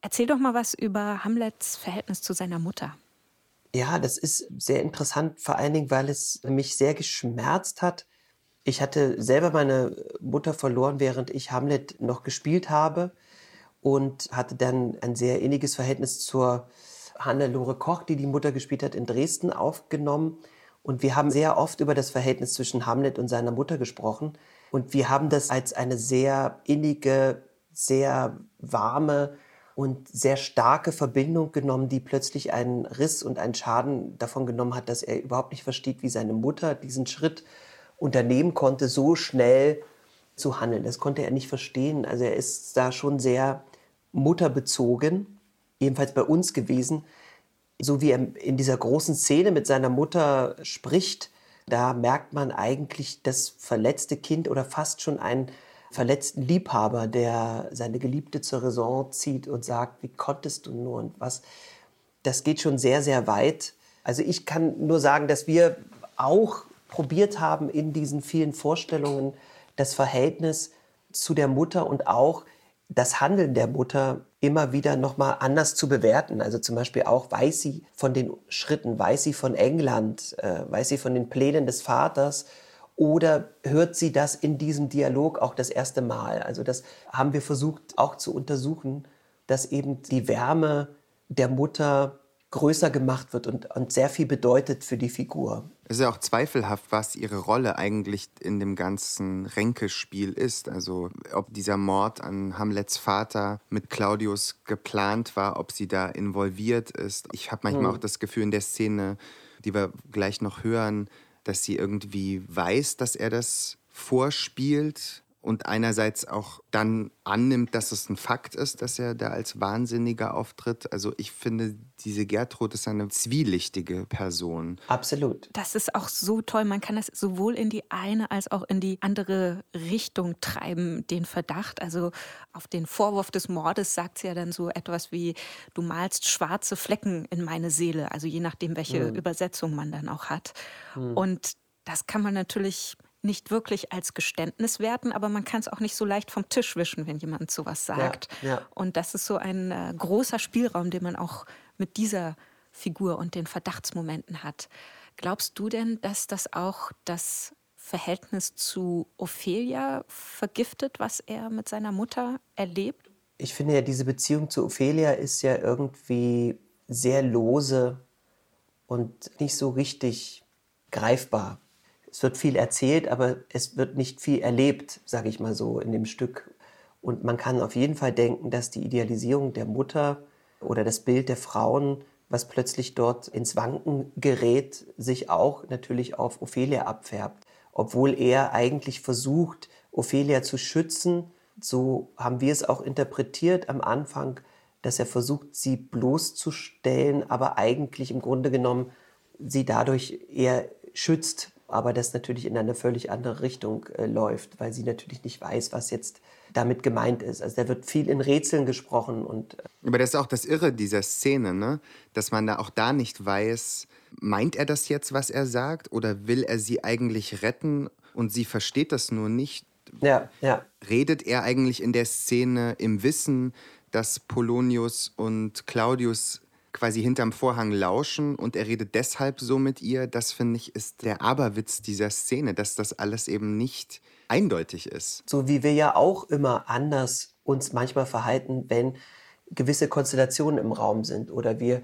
Erzähl doch mal was über Hamlets Verhältnis zu seiner Mutter. Ja, das ist sehr interessant, vor allen Dingen, weil es mich sehr geschmerzt hat. Ich hatte selber meine Mutter verloren, während ich Hamlet noch gespielt habe und hatte dann ein sehr inniges Verhältnis zur Hannelore Koch, die die Mutter gespielt hat, in Dresden aufgenommen. Und wir haben sehr oft über das Verhältnis zwischen Hamlet und seiner Mutter gesprochen. Und wir haben das als eine sehr innige, sehr warme und sehr starke Verbindung genommen, die plötzlich einen Riss und einen Schaden davon genommen hat, dass er überhaupt nicht versteht, wie seine Mutter diesen Schritt unternehmen konnte, so schnell zu handeln. Das konnte er nicht verstehen. Also er ist da schon sehr mutterbezogen, jedenfalls bei uns gewesen. So wie er in dieser großen Szene mit seiner Mutter spricht, da merkt man eigentlich das verletzte Kind oder fast schon einen verletzten Liebhaber, der seine Geliebte zur Raison zieht und sagt, wie konntest du nur und was. Das geht schon sehr, sehr weit. Also ich kann nur sagen, dass wir auch probiert haben, in diesen vielen Vorstellungen das Verhältnis zu der Mutter und auch das Handeln der Mutter immer wieder nochmal anders zu bewerten. Also zum Beispiel auch, weiß sie von den Schritten, weiß sie von England, äh, weiß sie von den Plänen des Vaters oder hört sie das in diesem Dialog auch das erste Mal? Also das haben wir versucht auch zu untersuchen, dass eben die Wärme der Mutter größer gemacht wird und, und sehr viel bedeutet für die Figur. Es ist ja auch zweifelhaft, was ihre Rolle eigentlich in dem ganzen Ränkespiel ist. Also ob dieser Mord an Hamlets Vater mit Claudius geplant war, ob sie da involviert ist. Ich habe manchmal hm. auch das Gefühl in der Szene, die wir gleich noch hören, dass sie irgendwie weiß, dass er das vorspielt und einerseits auch dann annimmt, dass es ein Fakt ist, dass er da als Wahnsinniger auftritt. Also ich finde, diese Gertrud ist eine zwielichtige Person. Absolut. Das ist auch so toll. Man kann das sowohl in die eine als auch in die andere Richtung treiben, den Verdacht. Also auf den Vorwurf des Mordes sagt sie ja dann so etwas wie, du malst schwarze Flecken in meine Seele. Also je nachdem, welche mhm. Übersetzung man dann auch hat. Mhm. Und das kann man natürlich nicht wirklich als Geständnis werten, aber man kann es auch nicht so leicht vom Tisch wischen, wenn jemand sowas sagt. Ja, ja. Und das ist so ein äh, großer Spielraum, den man auch mit dieser Figur und den Verdachtsmomenten hat. Glaubst du denn, dass das auch das Verhältnis zu Ophelia vergiftet, was er mit seiner Mutter erlebt? Ich finde ja, diese Beziehung zu Ophelia ist ja irgendwie sehr lose und nicht so richtig greifbar es wird viel erzählt, aber es wird nicht viel erlebt, sage ich mal so, in dem Stück. Und man kann auf jeden Fall denken, dass die Idealisierung der Mutter oder das Bild der Frauen, was plötzlich dort ins Wanken gerät, sich auch natürlich auf Ophelia abfärbt. Obwohl er eigentlich versucht, Ophelia zu schützen, so haben wir es auch interpretiert am Anfang, dass er versucht, sie bloßzustellen, aber eigentlich im Grunde genommen sie dadurch eher schützt aber das natürlich in eine völlig andere Richtung äh, läuft, weil sie natürlich nicht weiß, was jetzt damit gemeint ist. Also da wird viel in Rätseln gesprochen und. Äh aber das ist auch das Irre dieser Szene, ne? Dass man da auch da nicht weiß, meint er das jetzt, was er sagt, oder will er sie eigentlich retten und sie versteht das nur nicht? Ja, ja. Redet er eigentlich in der Szene im Wissen, dass Polonius und Claudius quasi hinterm Vorhang lauschen und er redet deshalb so mit ihr. Das finde ich ist der Aberwitz dieser Szene, dass das alles eben nicht eindeutig ist. So wie wir ja auch immer anders uns manchmal verhalten, wenn gewisse Konstellationen im Raum sind oder wir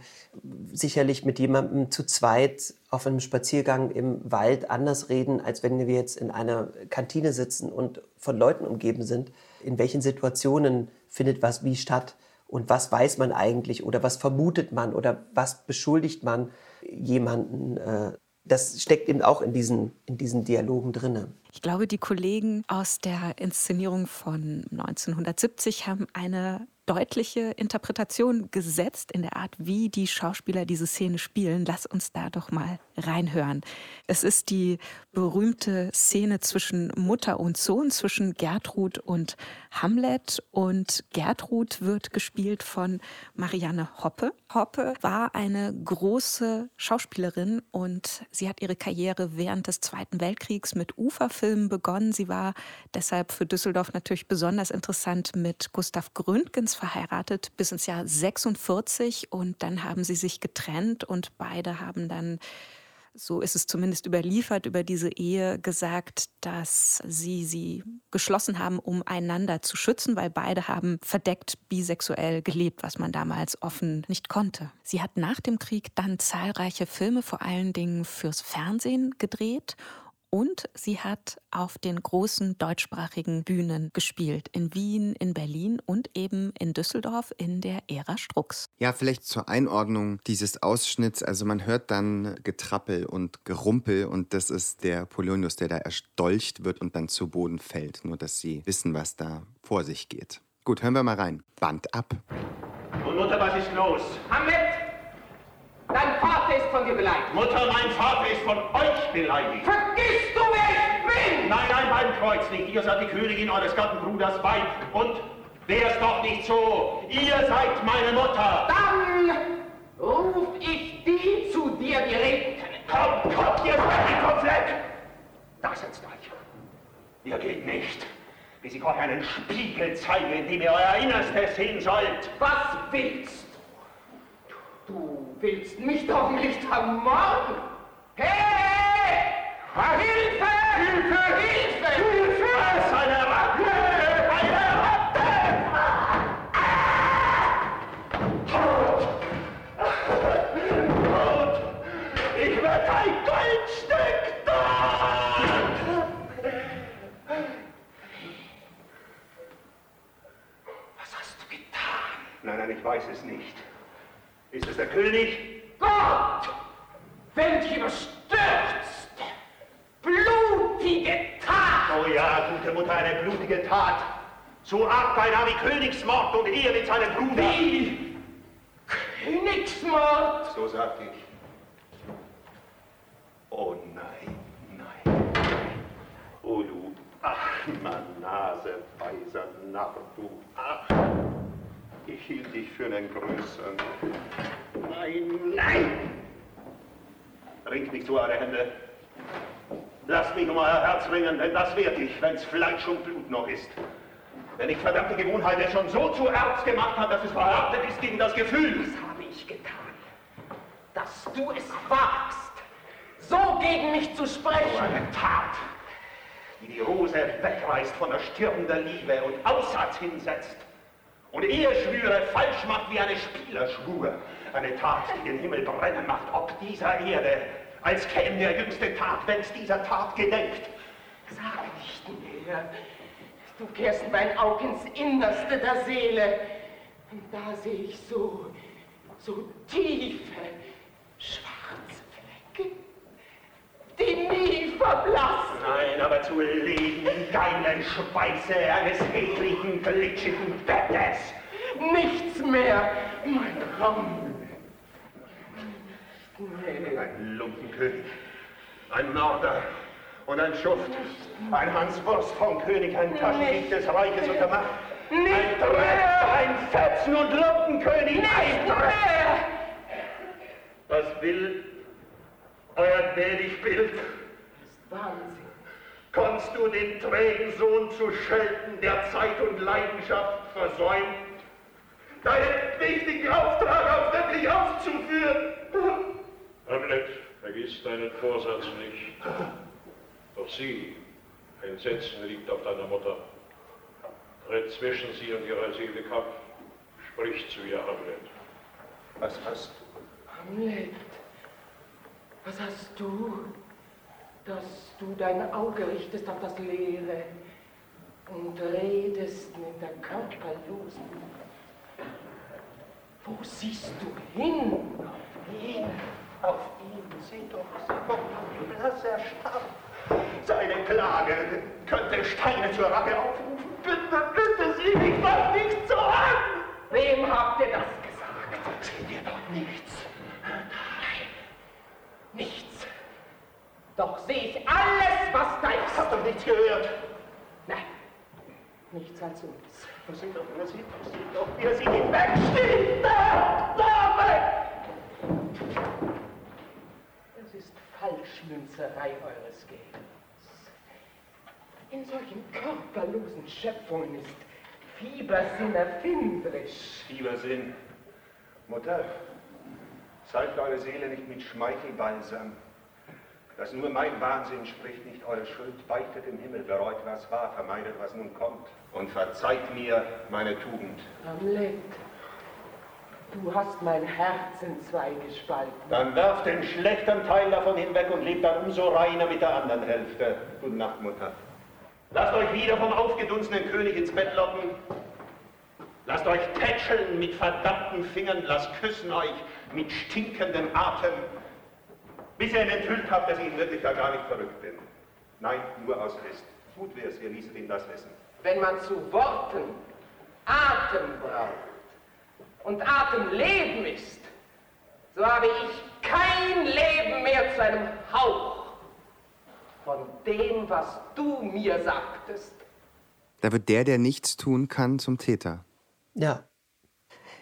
sicherlich mit jemandem zu zweit auf einem Spaziergang im Wald anders reden, als wenn wir jetzt in einer Kantine sitzen und von Leuten umgeben sind. In welchen Situationen findet was wie statt? Und was weiß man eigentlich oder was vermutet man oder was beschuldigt man jemanden. Äh, das steckt eben auch in diesen, in diesen Dialogen drin. Ich glaube, die Kollegen aus der Inszenierung von 1970 haben eine deutliche Interpretation gesetzt in der Art, wie die Schauspieler diese Szene spielen. Lass uns da doch mal reinhören. Es ist die berühmte Szene zwischen Mutter und Sohn, zwischen Gertrud und Hamlet. Und Gertrud wird gespielt von Marianne Hoppe. Hoppe war eine große Schauspielerin und sie hat ihre Karriere während des Zweiten Weltkriegs mit Uferfilmen begonnen. Sie war deshalb für Düsseldorf natürlich besonders interessant mit Gustav Gründgens verheiratet bis ins Jahr 46 und dann haben sie sich getrennt und beide haben dann so ist es zumindest überliefert, über diese Ehe gesagt, dass sie sie geschlossen haben, um einander zu schützen, weil beide haben verdeckt bisexuell gelebt, was man damals offen nicht konnte. Sie hat nach dem Krieg dann zahlreiche Filme, vor allen Dingen fürs Fernsehen gedreht und sie hat auf den großen deutschsprachigen Bühnen gespielt. In Wien, in Berlin und eben in Düsseldorf in der Ära Strux. Ja, vielleicht zur Einordnung dieses Ausschnitts. Also man hört dann Getrappel und Gerumpel und das ist der Polonius, der da erstolcht wird und dann zu Boden fällt. Nur, dass Sie wissen, was da vor sich geht. Gut, hören wir mal rein. Band ab. Und Mutter, was ist los? Hamlet! Dein Vater ist von dir beleidigt. Mutter, mein Vater ist von euch beleidigt. Vergisst du, wer ich bin? Nein, nein, beim Kreuz nicht. Ihr seid die Königin eures Gattenbruders Weib. Und wär's doch nicht so. Ihr seid meine Mutter. Dann ruf ich die zu dir, die reden können. Kommt, kommt, ihr seid die komplett. Da setzt euch. Ihr geht nicht bis ich euch einen Spiegel zeige, in dem ihr euer Innerstes sehen sollt. Was willst Du willst mich doch nicht ermorden! Hey! Hilfe! Hilfe! Hilfe! Hilfe! Was eine Ratte! Eine Ratte! Tod! Tod! Ich werde ein Goldstück dort! Was hast du getan? Nein, nein, ich weiß es nicht. Ist es der König? Gott! Welche überstürzte, blutige Tat! Oh ja, gute Mutter. Eine blutige Tat. So arg beinahe wie Königsmord und Ehe mit seinem Bruder. Wie? Königsmord? So sagte ich. Oh nein, nein. Oh du, ach, na Nase, weiser Narr, du, ach. Ich hielt dich für einen Größeren. Nein, nein! Ringt nicht so eure Hände. Lasst mich um euer Herz ringen, denn das werd ich, wenn's Fleisch und Blut noch ist. Wenn ich verdammte Gewohnheit es schon so zu ernst gemacht hat, dass es verhaftet ist gegen das Gefühl. Was habe ich getan? Dass du es wagst, so gegen mich zu So sprechen. eine Tat, die die Rose wegreißt von der Stirn der Liebe und Aussatz hinsetzt und Eheschwüre falsch macht wie eine Spielerschwur. Eine Tat, die den Himmel brennen macht, ob dieser Erde, als käme der jüngste Tag, wenn's dieser Tat gedenkt. Sag nicht mehr. Du kehrst mein Auge ins Innerste der Seele. Und da sehe ich so, so tiefe, schwarze Flecke, die nie verblassen. Nein, aber zu leben in geilen Schweiße eines hedrigen, glitschigen Bettes. Nichts mehr, mein Raum. Nee. Ein Lumpenkönig, ein Mörder und ein Schuft, ein Hanswurst vom König, ein Taschendieb des Reiches unter Macht, ein Nicht Dreck, mehr! ein Fetzen- und Lumpenkönig, ein Nicht Dreck! mehr! Was will euer Bild? Wahnsinn. Konntest du den trägen Sohn zu schelten, der Zeit und Leidenschaft versäumt, deinen wichtigen Auftrag auch wirklich auszuführen? Hamlet, vergiss deinen Vorsatz nicht. Doch sieh, Entsetzen liegt auf deiner Mutter. Tritt zwischen sie und ihrer Seele Kampf. Sprich zu ihr, Hamlet. Was hast Hamlet, was hast du, dass du dein Auge richtest auf das Leere und redest mit der körperlosen? Wo siehst du hin? Auf ihn, auf ihn, sieh doch, sieh blass er starb. Seine Klage könnte Steine zur Rache aufrufen. Bitte, bitte, sieh mich doch nicht so an! Wem habt ihr das gesagt? Seht ihr doch nichts. Nichts. Doch sehe ich alles, was da ist. doch nichts gehört. Nein, nichts als uns. Sieh doch, er sieht doch, sieh doch, wie er sie hinwegsteht. Da, da weg! Es ist Falschmünzerei eures Geldes. In solchen körperlosen Schöpfungen ist Fiebersinn erfinderisch. Fiebersinn. Mutter, salbt eure Seele nicht mit Schmeichelbalsam. Dass nur mein Wahnsinn spricht nicht eure Schuld, beichtet im Himmel, bereut, was war, vermeidet, was nun kommt. Und verzeiht mir meine Tugend. Hamlet, du hast mein Herz in zwei gespalten. Dann werft den schlechten Teil davon hinweg und lebt dann umso reiner mit der anderen Hälfte. Gute Nacht, Mutter. Lasst euch wieder vom aufgedunsenen König ins Bett locken. Lasst euch tätscheln mit verdammten Fingern, lasst küssen euch mit stinkendem Atem, bis ihr ihn enthüllt habt, dass ich in Wirklichkeit gar nicht verrückt bin. Nein, nur aus List. Gut wär's, ihr ließet ihn das wissen. Wenn man zu Worten Atem braucht und Atem Leben ist, so habe ich kein Leben mehr zu einem Hauch von dem, was du mir sagtest. Da wird der, der nichts tun kann, zum Täter. Ja.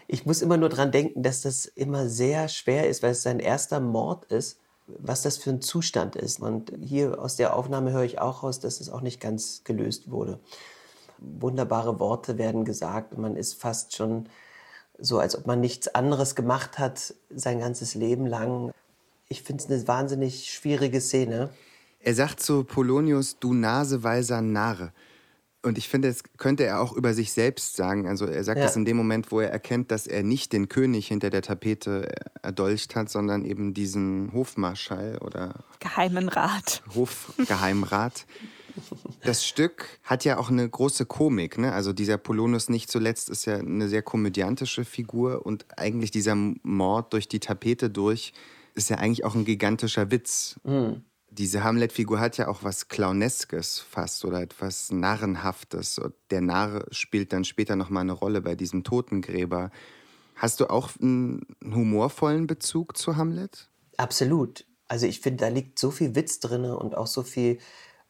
Ich muss immer nur dran denken, dass das immer sehr schwer ist, weil es sein erster Mord ist, was das für ein Zustand ist. Und hier aus der Aufnahme höre ich auch raus, dass es auch nicht ganz gelöst wurde. Wunderbare Worte werden gesagt man ist fast schon so, als ob man nichts anderes gemacht hat sein ganzes Leben lang. Ich finde es eine wahnsinnig schwierige Szene. Er sagt zu Polonius, du naseweiser Narr. Und ich finde, das könnte er auch über sich selbst sagen. Also er sagt Ja. das in dem Moment, wo er erkennt, dass er nicht den König hinter der Tapete erdolcht hat, sondern eben diesen Hofmarschall oder Geheimen Rat. Hofgeheimrat. Das Stück hat ja auch eine große Komik. Ne? Also dieser Polonius nicht zuletzt ist ja eine sehr komödiantische Figur und eigentlich dieser Mord durch die Tapete durch ist ja eigentlich auch ein gigantischer Witz. Diese Hamlet-Figur hat ja auch was Clowneskes fast oder etwas Narrenhaftes. Und der Narr spielt dann später nochmal eine Rolle bei diesem Totengräber. Hast du auch einen humorvollen Bezug zu Hamlet? Absolut. Also ich finde, da liegt so viel Witz drin und auch so viel,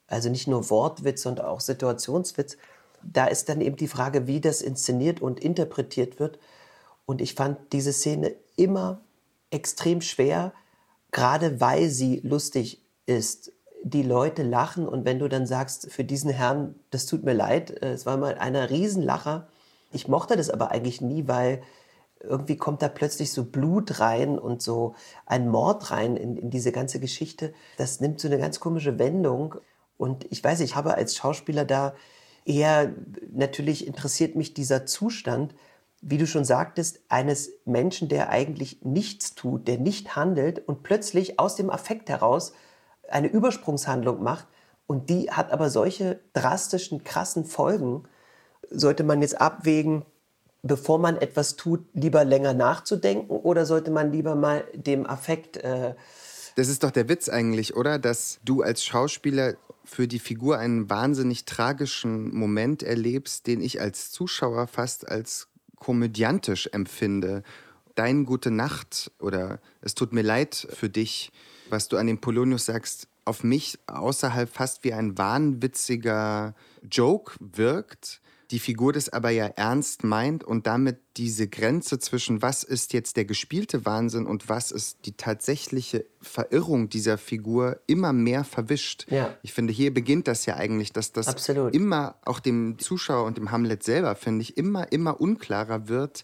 also nicht nur Wortwitz, sondern auch Situationswitz. Da ist dann eben die Frage, wie das inszeniert und interpretiert wird. Und ich fand diese Szene immer extrem schwer, gerade weil sie lustig ist. Die Leute lachen und wenn du dann sagst, für diesen Herrn, das tut mir leid, äh, es war mal einer Riesenlacher. Ich mochte das aber eigentlich nie, weil irgendwie kommt da plötzlich so Blut rein und so ein Mord rein in, in diese ganze Geschichte. Das nimmt so eine ganz komische Wendung. Und ich weiß, ich habe als Schauspieler da eher, natürlich interessiert mich dieser Zustand, wie du schon sagtest, eines Menschen, der eigentlich nichts tut, der nicht handelt und plötzlich aus dem Affekt heraus eine Übersprungshandlung macht. Und die hat aber solche drastischen, krassen Folgen. Sollte man jetzt abwägen, bevor man etwas tut, lieber länger nachzudenken oder sollte man lieber mal dem Affekt. Äh das ist doch der Witz eigentlich, oder? Dass du als Schauspieler für die Figur einen wahnsinnig tragischen Moment erlebst, den ich als Zuschauer fast als komödiantisch empfinde. Dein Gute Nacht oder Es tut mir leid für dich, was du an dem Polonius sagst, auf mich außerhalb fast wie ein wahnwitziger Joke wirkt die Figur das aber ja ernst meint und damit diese Grenze zwischen was ist jetzt der gespielte Wahnsinn und was ist die tatsächliche Verirrung dieser Figur immer mehr verwischt. Ja. Ich finde, hier beginnt das ja eigentlich, dass das Absolut. immer auch dem Zuschauer und dem Hamlet selber, finde ich, immer, immer unklarer wird,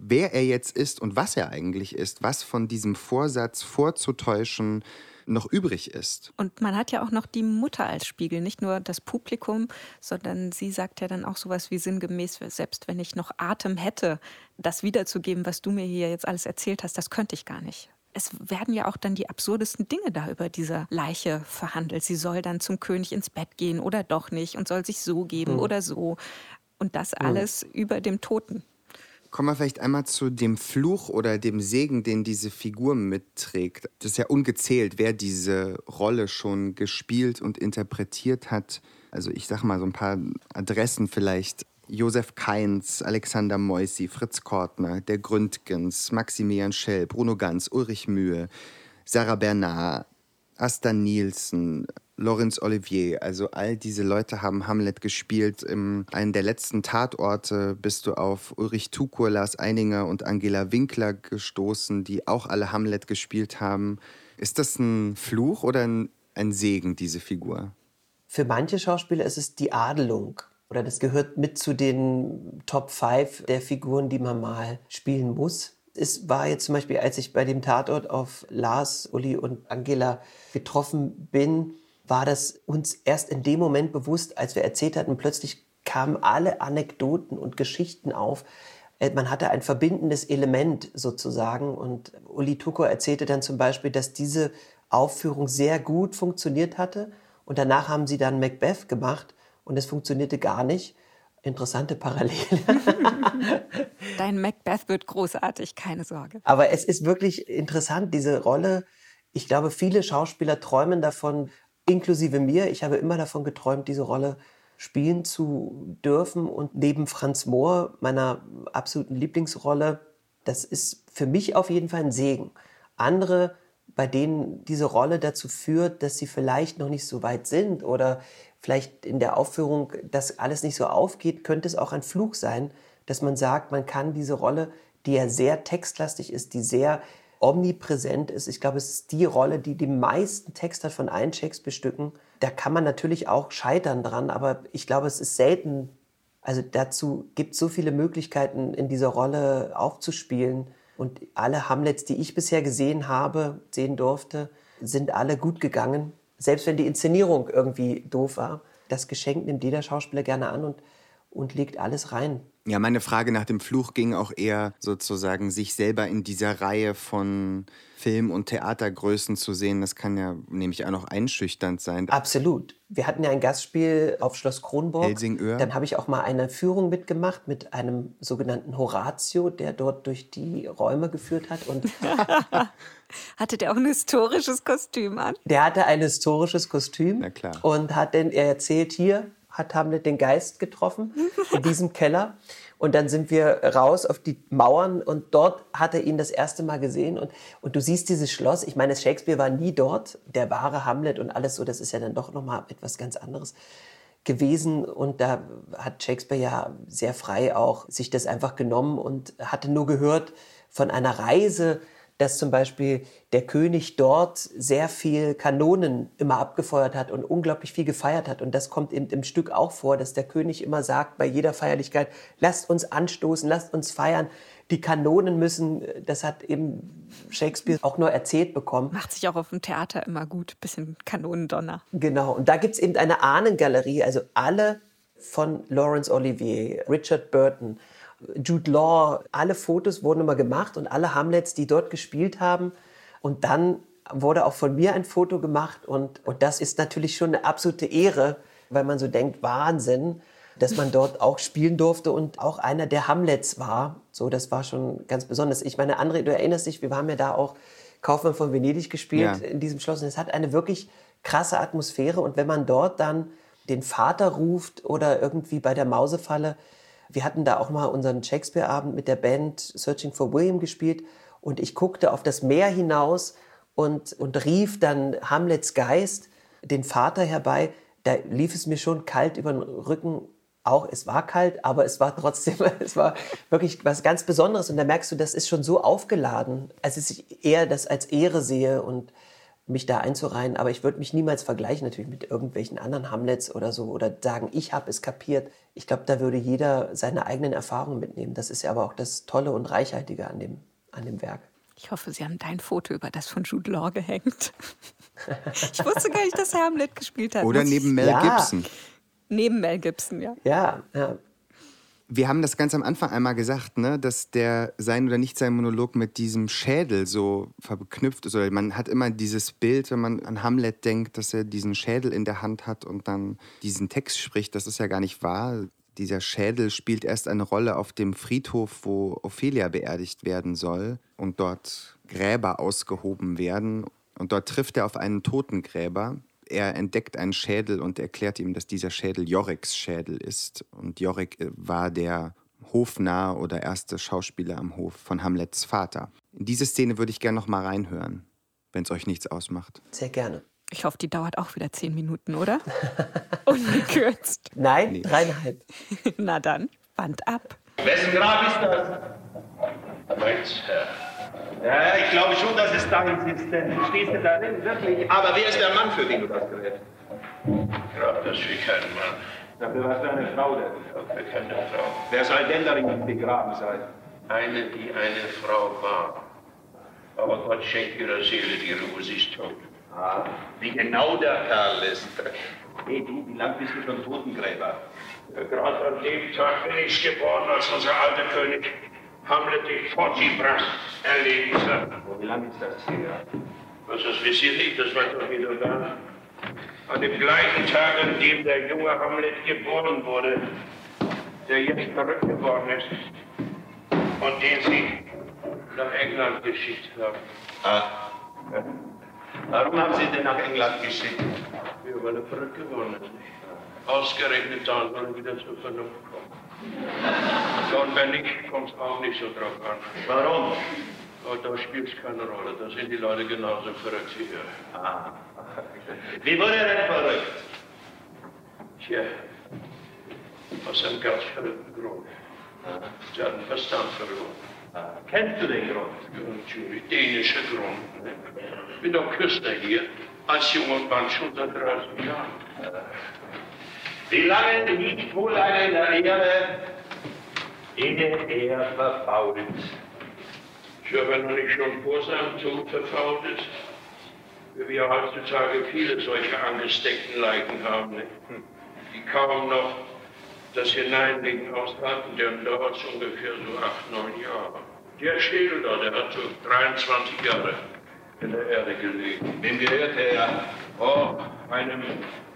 wer er jetzt ist und was er eigentlich ist, was von diesem Vorsatz vorzutäuschen, noch übrig ist. Und man hat ja auch noch die Mutter als Spiegel, nicht nur das Publikum, sondern sie sagt ja dann auch sowas wie sinngemäß, selbst wenn ich noch Atem hätte, das wiederzugeben, was du mir hier jetzt alles erzählt hast, das könnte ich gar nicht. Es werden ja auch dann die absurdesten Dinge da über diese Leiche verhandelt. Sie soll dann zum König ins Bett gehen oder doch nicht und soll sich so geben hm. oder so. Und das hm. alles hm. über dem Toten. Kommen wir vielleicht einmal zu dem Fluch oder dem Segen, den diese Figur mitträgt. Das ist ja ungezählt, wer diese Rolle schon gespielt und interpretiert hat. Also ich sage mal so ein paar Adressen vielleicht. Josef Kainz, Alexander Moisi, Fritz Kortner, der Gründgens, Maximilian Schell, Bruno Ganz, Ulrich Mühe, Sarah Bernard, Asta Nielsen, Laurence Olivier, also all diese Leute haben Hamlet gespielt. In einem der letzten Tatorte bist du auf Ulrich Tukur, Lars Eininger und Angela Winkler gestoßen, die auch alle Hamlet gespielt haben. Ist das ein Fluch oder ein, ein Segen, diese Figur? Für manche Schauspieler ist es die Adelung. Oder das gehört mit zu den Top 5 der Figuren, die man mal spielen muss. Es war jetzt zum Beispiel, als ich bei dem Tatort auf Lars, Uli und Angela getroffen bin, war das uns erst in dem Moment bewusst, als wir erzählt hatten, plötzlich kamen alle Anekdoten und Geschichten auf. Äh, man hatte ein verbindendes Element sozusagen. Und Uli Tuko erzählte dann zum Beispiel, dass diese Aufführung sehr gut funktioniert hatte. Und danach haben sie dann Macbeth gemacht und es funktionierte gar nicht. Interessante Parallele. Dein Macbeth wird großartig, keine Sorge. Aber es ist wirklich interessant, diese Rolle. Ich glaube, viele Schauspieler träumen davon, inklusive mir. Ich habe immer davon geträumt, diese Rolle spielen zu dürfen. Und neben Franz Mohr, meiner absoluten Lieblingsrolle, das ist für mich auf jeden Fall ein Segen. Andere, bei denen diese Rolle dazu führt, dass sie vielleicht noch nicht so weit sind oder vielleicht in der Aufführung das alles nicht so aufgeht, könnte es auch ein Fluch sein, dass man sagt, man kann diese Rolle, die ja sehr textlastig ist, die sehr omnipräsent ist. Ich glaube, es ist die Rolle, die die meisten Texte von allen Shakespeare-Stücken. Da kann man natürlich auch scheitern dran, aber ich glaube, es ist selten. Also dazu gibt es so viele Möglichkeiten, in dieser Rolle aufzuspielen. Und alle Hamlets, die ich bisher gesehen habe, sehen durfte, sind alle gut gegangen. Selbst wenn die Inszenierung irgendwie doof war. Das Geschenk nimmt jeder Schauspieler gerne an und, und legt alles rein. Ja, meine Frage nach dem Fluch ging auch eher sozusagen, sich selber in dieser Reihe von Film- und Theatergrößen zu sehen. Das kann ja nämlich auch noch einschüchternd sein. Absolut. Wir hatten ja ein Gastspiel auf Schloss Kronborg. Helsingör. Dann habe ich auch mal eine Führung mitgemacht mit einem sogenannten Horatio, der dort durch die Räume geführt hat. Und Hatte der auch ein historisches Kostüm an? der hatte ein historisches Kostüm Na klar. und hat denn er erzählt hier hat Hamlet den Geist getroffen in diesem Keller. Und dann sind wir raus auf die Mauern und dort hat er ihn das erste Mal gesehen. Und und du siehst dieses Schloss. Ich meine Shakespeare war nie dort. Der wahre Hamlet und alles so das ist ja dann doch noch mal etwas ganz anderes gewesen. Und da hat Shakespeare ja sehr frei auch sich das einfach genommen und hatte nur gehört von einer Reise, dass zum Beispiel der König dort sehr viel Kanonen immer abgefeuert hat und unglaublich viel gefeiert hat. Und das kommt eben im Stück auch vor, dass der König immer sagt bei jeder Feierlichkeit, lasst uns anstoßen, lasst uns feiern. Die Kanonen müssen, das hat eben Shakespeare auch nur erzählt bekommen. Macht sich auch auf dem Theater immer gut. Bisschen Kanonendonner. Genau, und da gibt es eben eine Ahnengalerie, also alle von Laurence Olivier, Richard Burton, Jude Law, alle Fotos wurden immer gemacht und alle Hamlets, die dort gespielt haben. Und dann wurde auch von mir ein Foto gemacht und, und das ist natürlich schon eine absolute Ehre, weil man so denkt, Wahnsinn, dass man dort auch spielen durfte und auch einer der Hamlets war. So, das war schon ganz besonders. Ich meine, André, du erinnerst dich, wir haben ja da auch Kaufmann von Venedig gespielt Ja. in diesem Schloss und es hat eine wirklich krasse Atmosphäre und wenn man dort dann den Vater ruft oder irgendwie bei der Mausefalle, wir hatten da auch mal unseren Shakespeare-Abend mit der Band Searching for William gespielt und ich guckte auf das Meer hinaus und, und rief dann Hamlets Geist, den Vater herbei. Da lief es mir schon kalt über den Rücken. Auch es war kalt, aber es war trotzdem, es war wirklich was ganz Besonderes. Und da merkst du, das ist schon so aufgeladen, als ich eher das als Ehre sehe und mich da einzureihen. Aber ich würde mich niemals vergleichen natürlich mit irgendwelchen anderen Hamlets oder so oder sagen, ich habe es kapiert. Ich glaube, da würde jeder seine eigenen Erfahrungen mitnehmen. Das ist ja aber auch das Tolle und Reichhaltige an dem, an dem Werk. Ich hoffe, Sie haben dein Foto über das von Jude Law gehängt. Ich wusste gar nicht, dass er Hamlet gespielt hat. Oder neben Mel Ja. Gibson. Neben Mel Gibson, ja. Ja, ja. Wir haben das ganz am Anfang einmal gesagt, ne, dass der Sein- oder Nicht-Sein-Monolog mit diesem Schädel so verknüpft ist. Oder man hat immer dieses Bild, wenn man an Hamlet denkt, dass er diesen Schädel in der Hand hat und dann diesen Text spricht. Das ist ja gar nicht wahr. Dieser Schädel spielt erst eine Rolle auf dem Friedhof, wo Ophelia beerdigt werden soll und dort Gräber ausgehoben werden. Und dort trifft er auf einen Totengräber. Er entdeckt einen Schädel und erklärt ihm, dass dieser Schädel Joriks Schädel ist. Und Jorik äh, war der Hofnarr oder erste Schauspieler am Hof von Hamlets Vater. In diese Szene würde ich gerne noch mal reinhören, wenn es euch nichts ausmacht. Sehr gerne. Ich hoffe, die dauert auch wieder zehn Minuten, oder? Ungekürzt. Nein, Nee. dreieinhalb. Na dann, Band ab. Wessen Grab ist das? Meins, Herr. Ja, ich glaube schon, dass es deins ist, denn du stehst ja darin, wirklich. Aber wer ist der Mann, für den du das gräbst? Grab das für keinen Mann. Dafür was für eine Frau denn? Für keine Frau. Wer soll denn darin begraben sein? Eine, die eine Frau war. Aber Gott schenkt ihrer Seele die Ruhe, sie ist tot. Ah, wie genau der Kerl ist. Hey, du, wie lang bist du schon Totengräber? Gerade an dem Tag bin ich geboren, als unser alter König Hamlet die Fortibras erlegt hat. Wie lang ist das her? Was, das wisst ihr nicht, das war doch wieder da. An dem gleichen Tag, an dem der junge Hamlet geboren wurde, der jetzt verrückt geworden ist und den sie nach England geschickt haben. Ah. Warum haben Sie ihn denn nach England geschickt? Ja, weil er verrückt geworden ist. Ausgerechnet dann, wenn er wieder zur Vernunft kommt. Ja, und wenn nicht, kommt es auch nicht so drauf an. Warum? Aber da spielt es keine Rolle. Da sind die Leute genauso verrückt wie wir. Ah. Wie wurde er denn verrückt? Tja, aus einem ganz verrückten Grund. Sie hat den Verstand verloren. Ah. Kennst du den Grund? Ja, natürlich, dänischer Grund. Ne? Ich bin doch Küster hier, als junger Mann schon seit 30 Jahren. Wie lange liegt wohl einer in der Erde, ehe er verfault? Tja, wenn er nicht schon vor seinem Tod verfault ist, wie wir heutzutage viele solche angesteckten Leichen haben, die kaum noch Das Hineinlegen aus Atendern dauert ungefähr so acht, neun Jahre. Der Schädel da, der hat so 23 Jahre in der Erde gelegen. Wem gehörte er? Oh, einem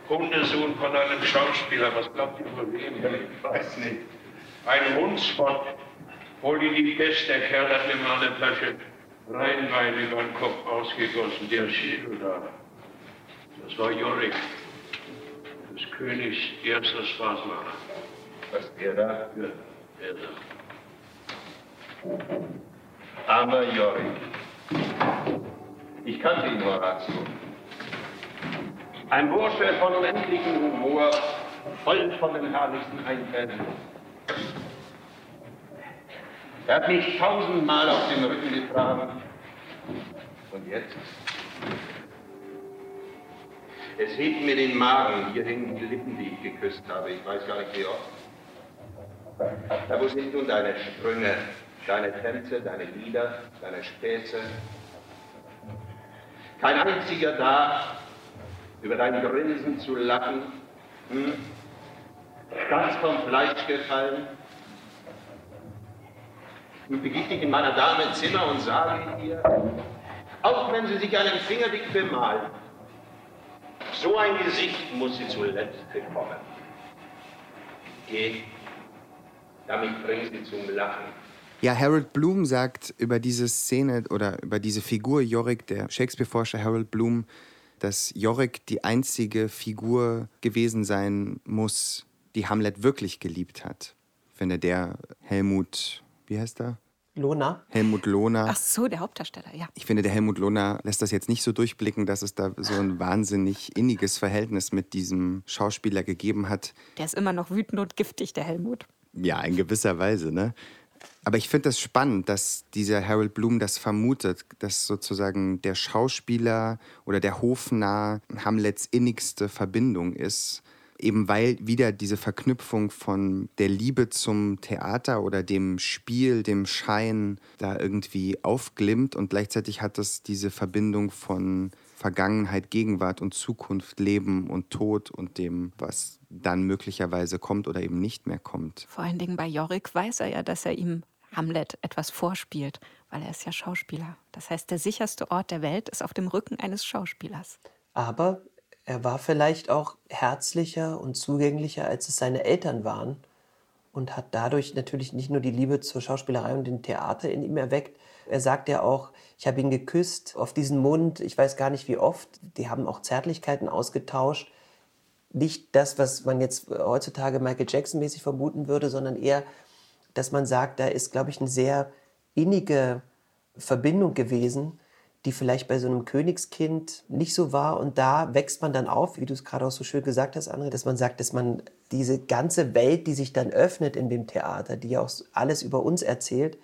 Hundesohn von einem Schauspieler. Was glaubt ihr von wem? Ich weiß nicht. Ein Hundspott. Hol dir die Pest, der Kerl hat mir mal eine Flasche Rheinwein über den Kopf ausgegossen. Der Schädel da. Das war Jorik, des Königs erstes Vater. Was er da? Ja, der da. Armer Jorik. Ich kannte ihn, Horatio. Ein Bursche von unendlichem Humor, voll von den herrlichsten Einfällen. Er hat mich tausendmal auf den Rücken getragen. Und jetzt? Es hebt mir den Magen. Hier hängen die Lippen, die ich geküsst habe. Ich weiß gar nicht, wie oft. Ja, wo sind nun deine Sprünge, deine Tänze, deine Lieder, deine Späße? Kein einziger da, über dein Grinsen zu lachen. Hm? Ganz vom Fleisch gefallen. Nun begib dich in meiner Dame Zimmer und sage ihr, auch wenn sie sich einen Finger dick bemalt, so ein Gesicht muss sie zuletzt bekommen. Geh, damit bring sie zum Lachen. Ja, Harold Bloom sagt über diese Szene oder über diese Figur Yorick, der Shakespeare-Forscher Harold Bloom, dass Yorick die einzige Figur gewesen sein muss, die Hamlet wirklich geliebt hat. Ich finde, der Helmut, wie heißt er? Lona? Helmut Lohner. Ach so, der Hauptdarsteller, ja. Ich finde, der Helmut Lohner lässt das jetzt nicht so durchblicken, dass es da so ein wahnsinnig inniges Verhältnis mit diesem Schauspieler gegeben hat. Der ist immer noch wütend und giftig, der Helmut. Ja, in gewisser Weise, ne? Aber ich finde das spannend, dass dieser Harold Bloom das vermutet, dass sozusagen der Schauspieler oder der Hofnarr Hamlets innigste Verbindung ist. Eben weil wieder diese Verknüpfung von der Liebe zum Theater oder dem Spiel, dem Schein da irgendwie aufglimmt und gleichzeitig hat es diese Verbindung von Vergangenheit, Gegenwart und Zukunft, Leben und Tod und dem, was dann möglicherweise kommt oder eben nicht mehr kommt. Vor allen Dingen bei Jorik weiß er ja, dass er ihm Hamlet etwas vorspielt, weil er ist ja Schauspieler. Das heißt, der sicherste Ort der Welt ist auf dem Rücken eines Schauspielers. Aber er war vielleicht auch herzlicher und zugänglicher, als es seine Eltern waren und hat dadurch natürlich nicht nur die Liebe zur Schauspielerei und dem Theater in ihm erweckt. Er sagt ja auch, ich habe ihn geküsst auf diesen Mund, ich weiß gar nicht wie oft. Die haben auch Zärtlichkeiten ausgetauscht. Nicht das, was man jetzt heutzutage Michael Jackson mäßig vermuten würde, sondern eher, dass man sagt, da ist, glaube ich, eine sehr innige Verbindung gewesen, die vielleicht bei so einem Königskind nicht so war. Und da wächst man dann auf, wie du es gerade auch so schön gesagt hast, André, dass man sagt, dass man diese ganze Welt, die sich dann öffnet in dem Theater, die ja auch alles über uns erzählt.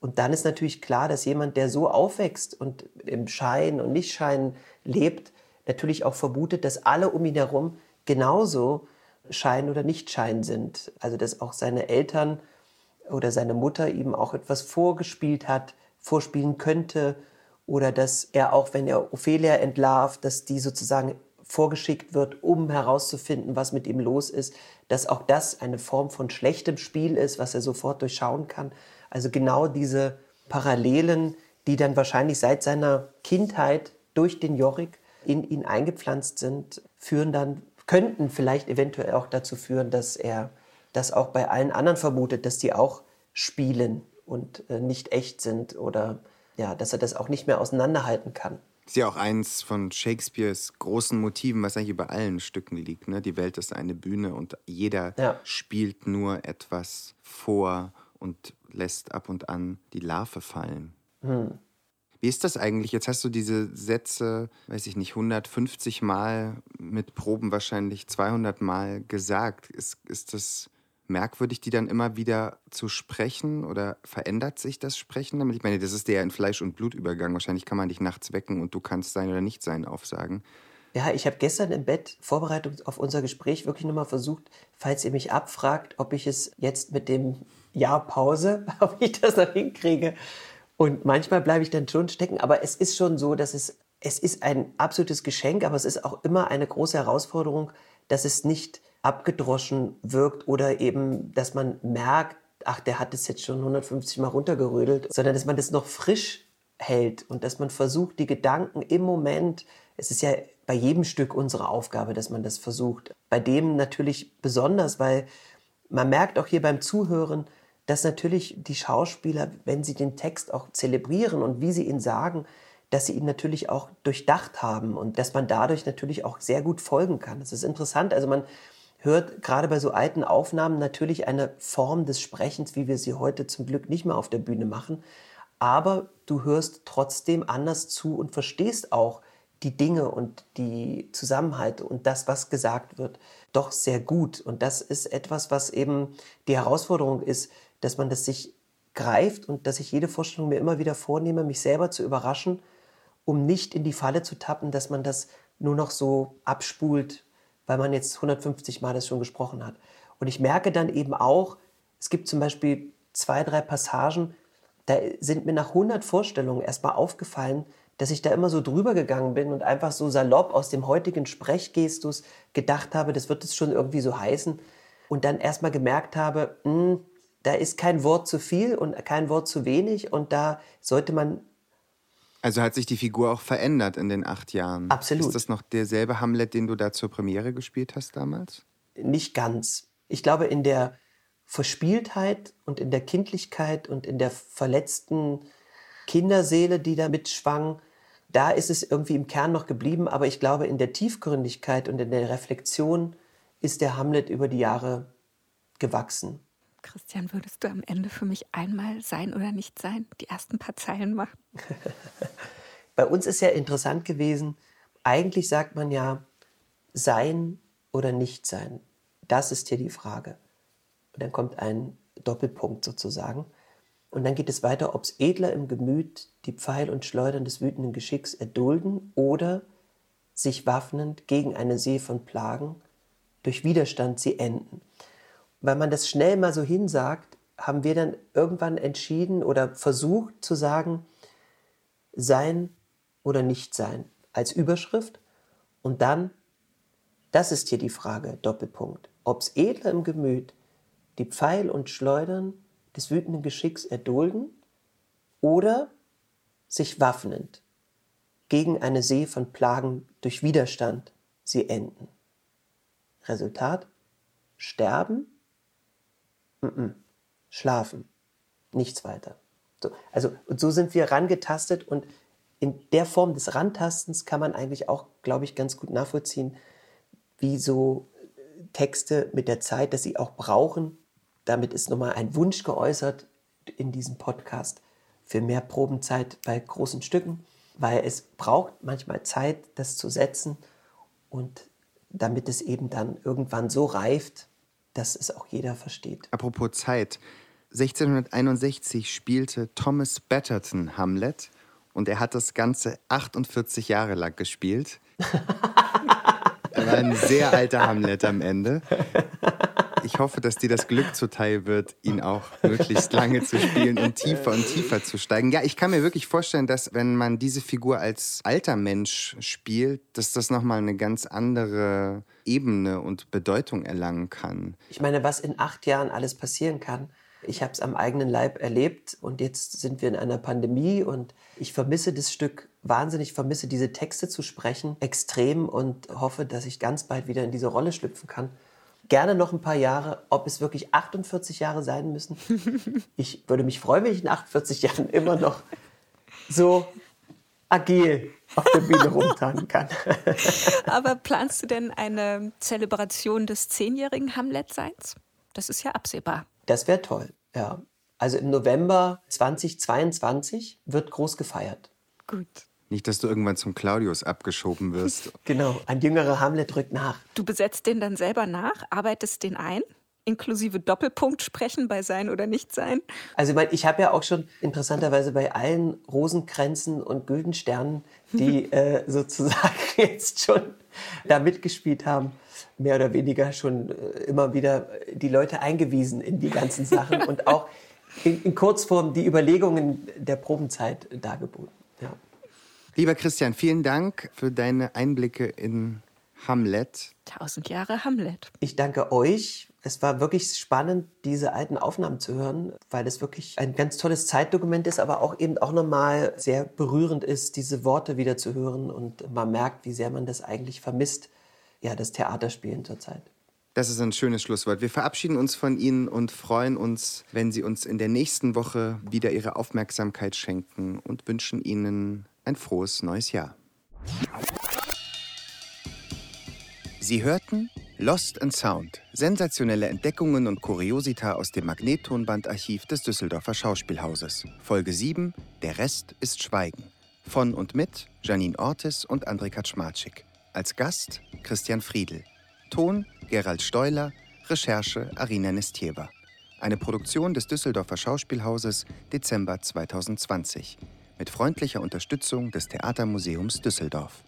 Und dann ist natürlich klar, dass jemand, der so aufwächst und im Schein und Nichtschein lebt, natürlich auch vermutet, dass alle um ihn herum genauso Schein oder Nichtschein sind. Also dass auch seine Eltern oder seine Mutter ihm auch etwas vorgespielt hat, vorspielen könnte oder dass er auch, wenn er Ophelia entlarvt, dass die sozusagen vorgeschickt wird, um herauszufinden, was mit ihm los ist, dass auch das eine Form von schlechtem Spiel ist, was er sofort durchschauen kann. Also genau diese Parallelen, die dann wahrscheinlich seit seiner Kindheit durch den Jorik in ihn eingepflanzt sind, führen dann, könnten vielleicht eventuell auch dazu führen, dass er das auch bei allen anderen vermutet, dass die auch spielen und äh, nicht echt sind oder ja, dass er das auch nicht mehr auseinanderhalten kann. Das ist ja auch eins von Shakespeares großen Motiven, was eigentlich über allen Stücken liegt. Ne? Die Welt ist eine Bühne und jeder Ja. spielt nur etwas vor und lässt ab und an die Larve fallen. Hm. Wie ist das eigentlich? Jetzt hast du diese Sätze, weiß ich nicht, 150 Mal mit Proben wahrscheinlich 200 Mal gesagt. Ist, ist das merkwürdig, die dann immer wieder zu sprechen oder verändert sich das Sprechen damit? Ich meine, das ist der in Fleisch und Blut übergang. Wahrscheinlich kann man dich nachts wecken und du kannst sein oder nicht sein aufsagen. Ja, ich habe gestern im Bett, Vorbereitung auf unser Gespräch, wirklich nochmal versucht, falls ihr mich abfragt, ob ich es jetzt mit dem Jahr Pause, ob ich das noch hinkriege. Und manchmal bleibe ich dann schon stecken. Aber es ist schon so, dass es, es ist ein absolutes Geschenk, aber es ist auch immer eine große Herausforderung, dass es nicht abgedroschen wirkt oder eben, dass man merkt, ach, der hat es jetzt schon 150 Mal runtergerödelt, sondern dass man das noch frisch hält und dass man versucht, die Gedanken im Moment, es ist ja bei jedem Stück unsere Aufgabe, dass man das versucht. Bei dem natürlich besonders, weil man merkt auch hier beim Zuhören, dass natürlich die Schauspieler, wenn sie den Text auch zelebrieren und wie sie ihn sagen, dass sie ihn natürlich auch durchdacht haben und dass man dadurch natürlich auch sehr gut folgen kann. Das ist interessant. Also man hört gerade bei so alten Aufnahmen natürlich eine Form des Sprechens, wie wir sie heute zum Glück nicht mehr auf der Bühne machen. Aber du hörst trotzdem anders zu und verstehst auch die Dinge und die Zusammenhalte und das, was gesagt wird, doch sehr gut. Und das ist etwas, was eben die Herausforderung ist, dass man das sich greift und dass ich jede Vorstellung mir immer wieder vornehme, mich selber zu überraschen, um nicht in die Falle zu tappen, dass man das nur noch so abspult, weil man jetzt 150 Mal das schon gesprochen hat. Und ich merke dann eben auch, es gibt zum Beispiel zwei, drei Passagen, da sind mir nach 100 Vorstellungen erstmal aufgefallen, dass ich da immer so drüber gegangen bin und einfach so salopp aus dem heutigen Sprechgestus gedacht habe, das wird es schon irgendwie so heißen. Und dann erstmal gemerkt habe, mh, hm, da ist kein Wort zu viel und kein Wort zu wenig und da sollte man. Also hat sich die Figur auch verändert in den acht Jahren. Absolut. Ist das noch derselbe Hamlet, den du da zur Premiere gespielt hast damals? Nicht ganz. Ich glaube, in der Verspieltheit und in der Kindlichkeit und in der verletzten Kinderseele, die da mitschwang, da ist es irgendwie im Kern noch geblieben. Aber ich glaube, in der Tiefgründigkeit und in der Reflexion ist der Hamlet über die Jahre gewachsen. Christian, würdest du am Ende für mich einmal sein oder nicht sein, die ersten paar Zeilen machen? Bei uns ist ja interessant gewesen, eigentlich sagt man ja, sein oder nicht sein. Das ist hier die Frage. Und dann kommt ein Doppelpunkt sozusagen. Und dann geht es weiter, ob es edler im Gemüt die Pfeil und Schleudern des wütenden Geschicks erdulden oder sich waffnend gegen eine See von Plagen durch Widerstand sie enden. Weil man das schnell mal so hinsagt, haben wir dann irgendwann entschieden oder versucht zu sagen, sein oder nicht sein als Überschrift. Und dann, das ist hier die Frage, Doppelpunkt, ob es edler im Gemüt die Pfeil und Schleudern des wütenden Geschicks erdulden oder sich waffnend gegen eine See von Plagen durch Widerstand sie enden. Resultat? Sterben? Mm -mm. Schlafen. Nichts weiter. So, also, und so sind wir rangetastet und in der Form des Rantastens kann man eigentlich auch, glaube ich, ganz gut nachvollziehen, wie so Texte mit der Zeit, dass sie auch brauchen, damit ist nochmal ein Wunsch geäußert in diesem Podcast für mehr Probenzeit bei großen Stücken, weil es braucht manchmal Zeit, das zu setzen und damit es eben dann irgendwann so reift, dass es auch jeder versteht. Apropos Zeit. 1661 spielte Thomas Betterton Hamlet und er hat das Ganze 48 Jahre lang gespielt. er war ein sehr alter Hamlet am Ende ich hoffe, dass dir das Glück zuteil wird, ihn auch möglichst lange zu spielen und tiefer und tiefer zu steigen. Ja, ich kann mir wirklich vorstellen, dass wenn man diese Figur als alter Mensch spielt, dass das nochmal eine ganz andere Ebene und Bedeutung erlangen kann. Ich meine, was in acht Jahren alles passieren kann. Ich habe es am eigenen Leib erlebt und jetzt sind wir in einer Pandemie und ich vermisse das Stück wahnsinnig, vermisse diese Texte zu sprechen extrem und hoffe, dass ich ganz bald wieder in diese Rolle schlüpfen kann gerne noch ein paar Jahre. Ob es wirklich 48 Jahre sein müssen, ich würde mich freuen, wenn ich in 48 Jahren immer noch so agil auf der Bühne rumtanzen kann. Aber planst du denn eine Zelebration des zehnjährigen Hamlet-Seins? Das ist ja absehbar. Das wäre toll, ja. Also im November 2022 wird groß gefeiert. Gut. Nicht, dass du irgendwann zum Claudius abgeschoben wirst. genau, ein jüngerer Hamlet rückt nach. Du besetzt den dann selber nach, arbeitest den ein? inklusive Doppelpunkt sprechen bei Sein oder Nicht-Sein? Also ich, mein, ich habe ja auch schon interessanterweise bei allen Rosenkränzen und Güldensternen, die äh, sozusagen jetzt schon da mitgespielt haben, mehr oder weniger schon äh, immer wieder die Leute eingewiesen in die ganzen Sachen und auch in, in Kurzform die Überlegungen der Probenzeit dargeboten. Lieber Christian, vielen Dank für deine Einblicke in Hamlet. Tausend Jahre Hamlet. Ich danke euch. Es war wirklich spannend, diese alten Aufnahmen zu hören, weil es wirklich ein ganz tolles Zeitdokument ist, aber auch eben auch nochmal sehr berührend ist, diese Worte wieder zu hören und man merkt, wie sehr man das eigentlich vermisst, ja, das Theaterspielen zurzeit. Das ist ein schönes Schlusswort. Wir verabschieden uns von Ihnen und freuen uns, wenn Sie uns in der nächsten Woche wieder Ihre Aufmerksamkeit schenken und wünschen Ihnen ein frohes neues Jahr. Sie hörten Lost in Sound, sensationelle Entdeckungen und Kuriosita aus dem Magnettonbandarchiv des Düsseldorfer Schauspielhauses. Folge 7, Der Rest ist Schweigen. Von und mit Janine Ortis und André Kaczmarczyk. Als Gast Christian Friedl. Ton Gerald Steuler, Recherche Arina Nestjewa. Eine Produktion des Düsseldorfer Schauspielhauses Dezember 2020 mit freundlicher Unterstützung des Theatermuseums Düsseldorf.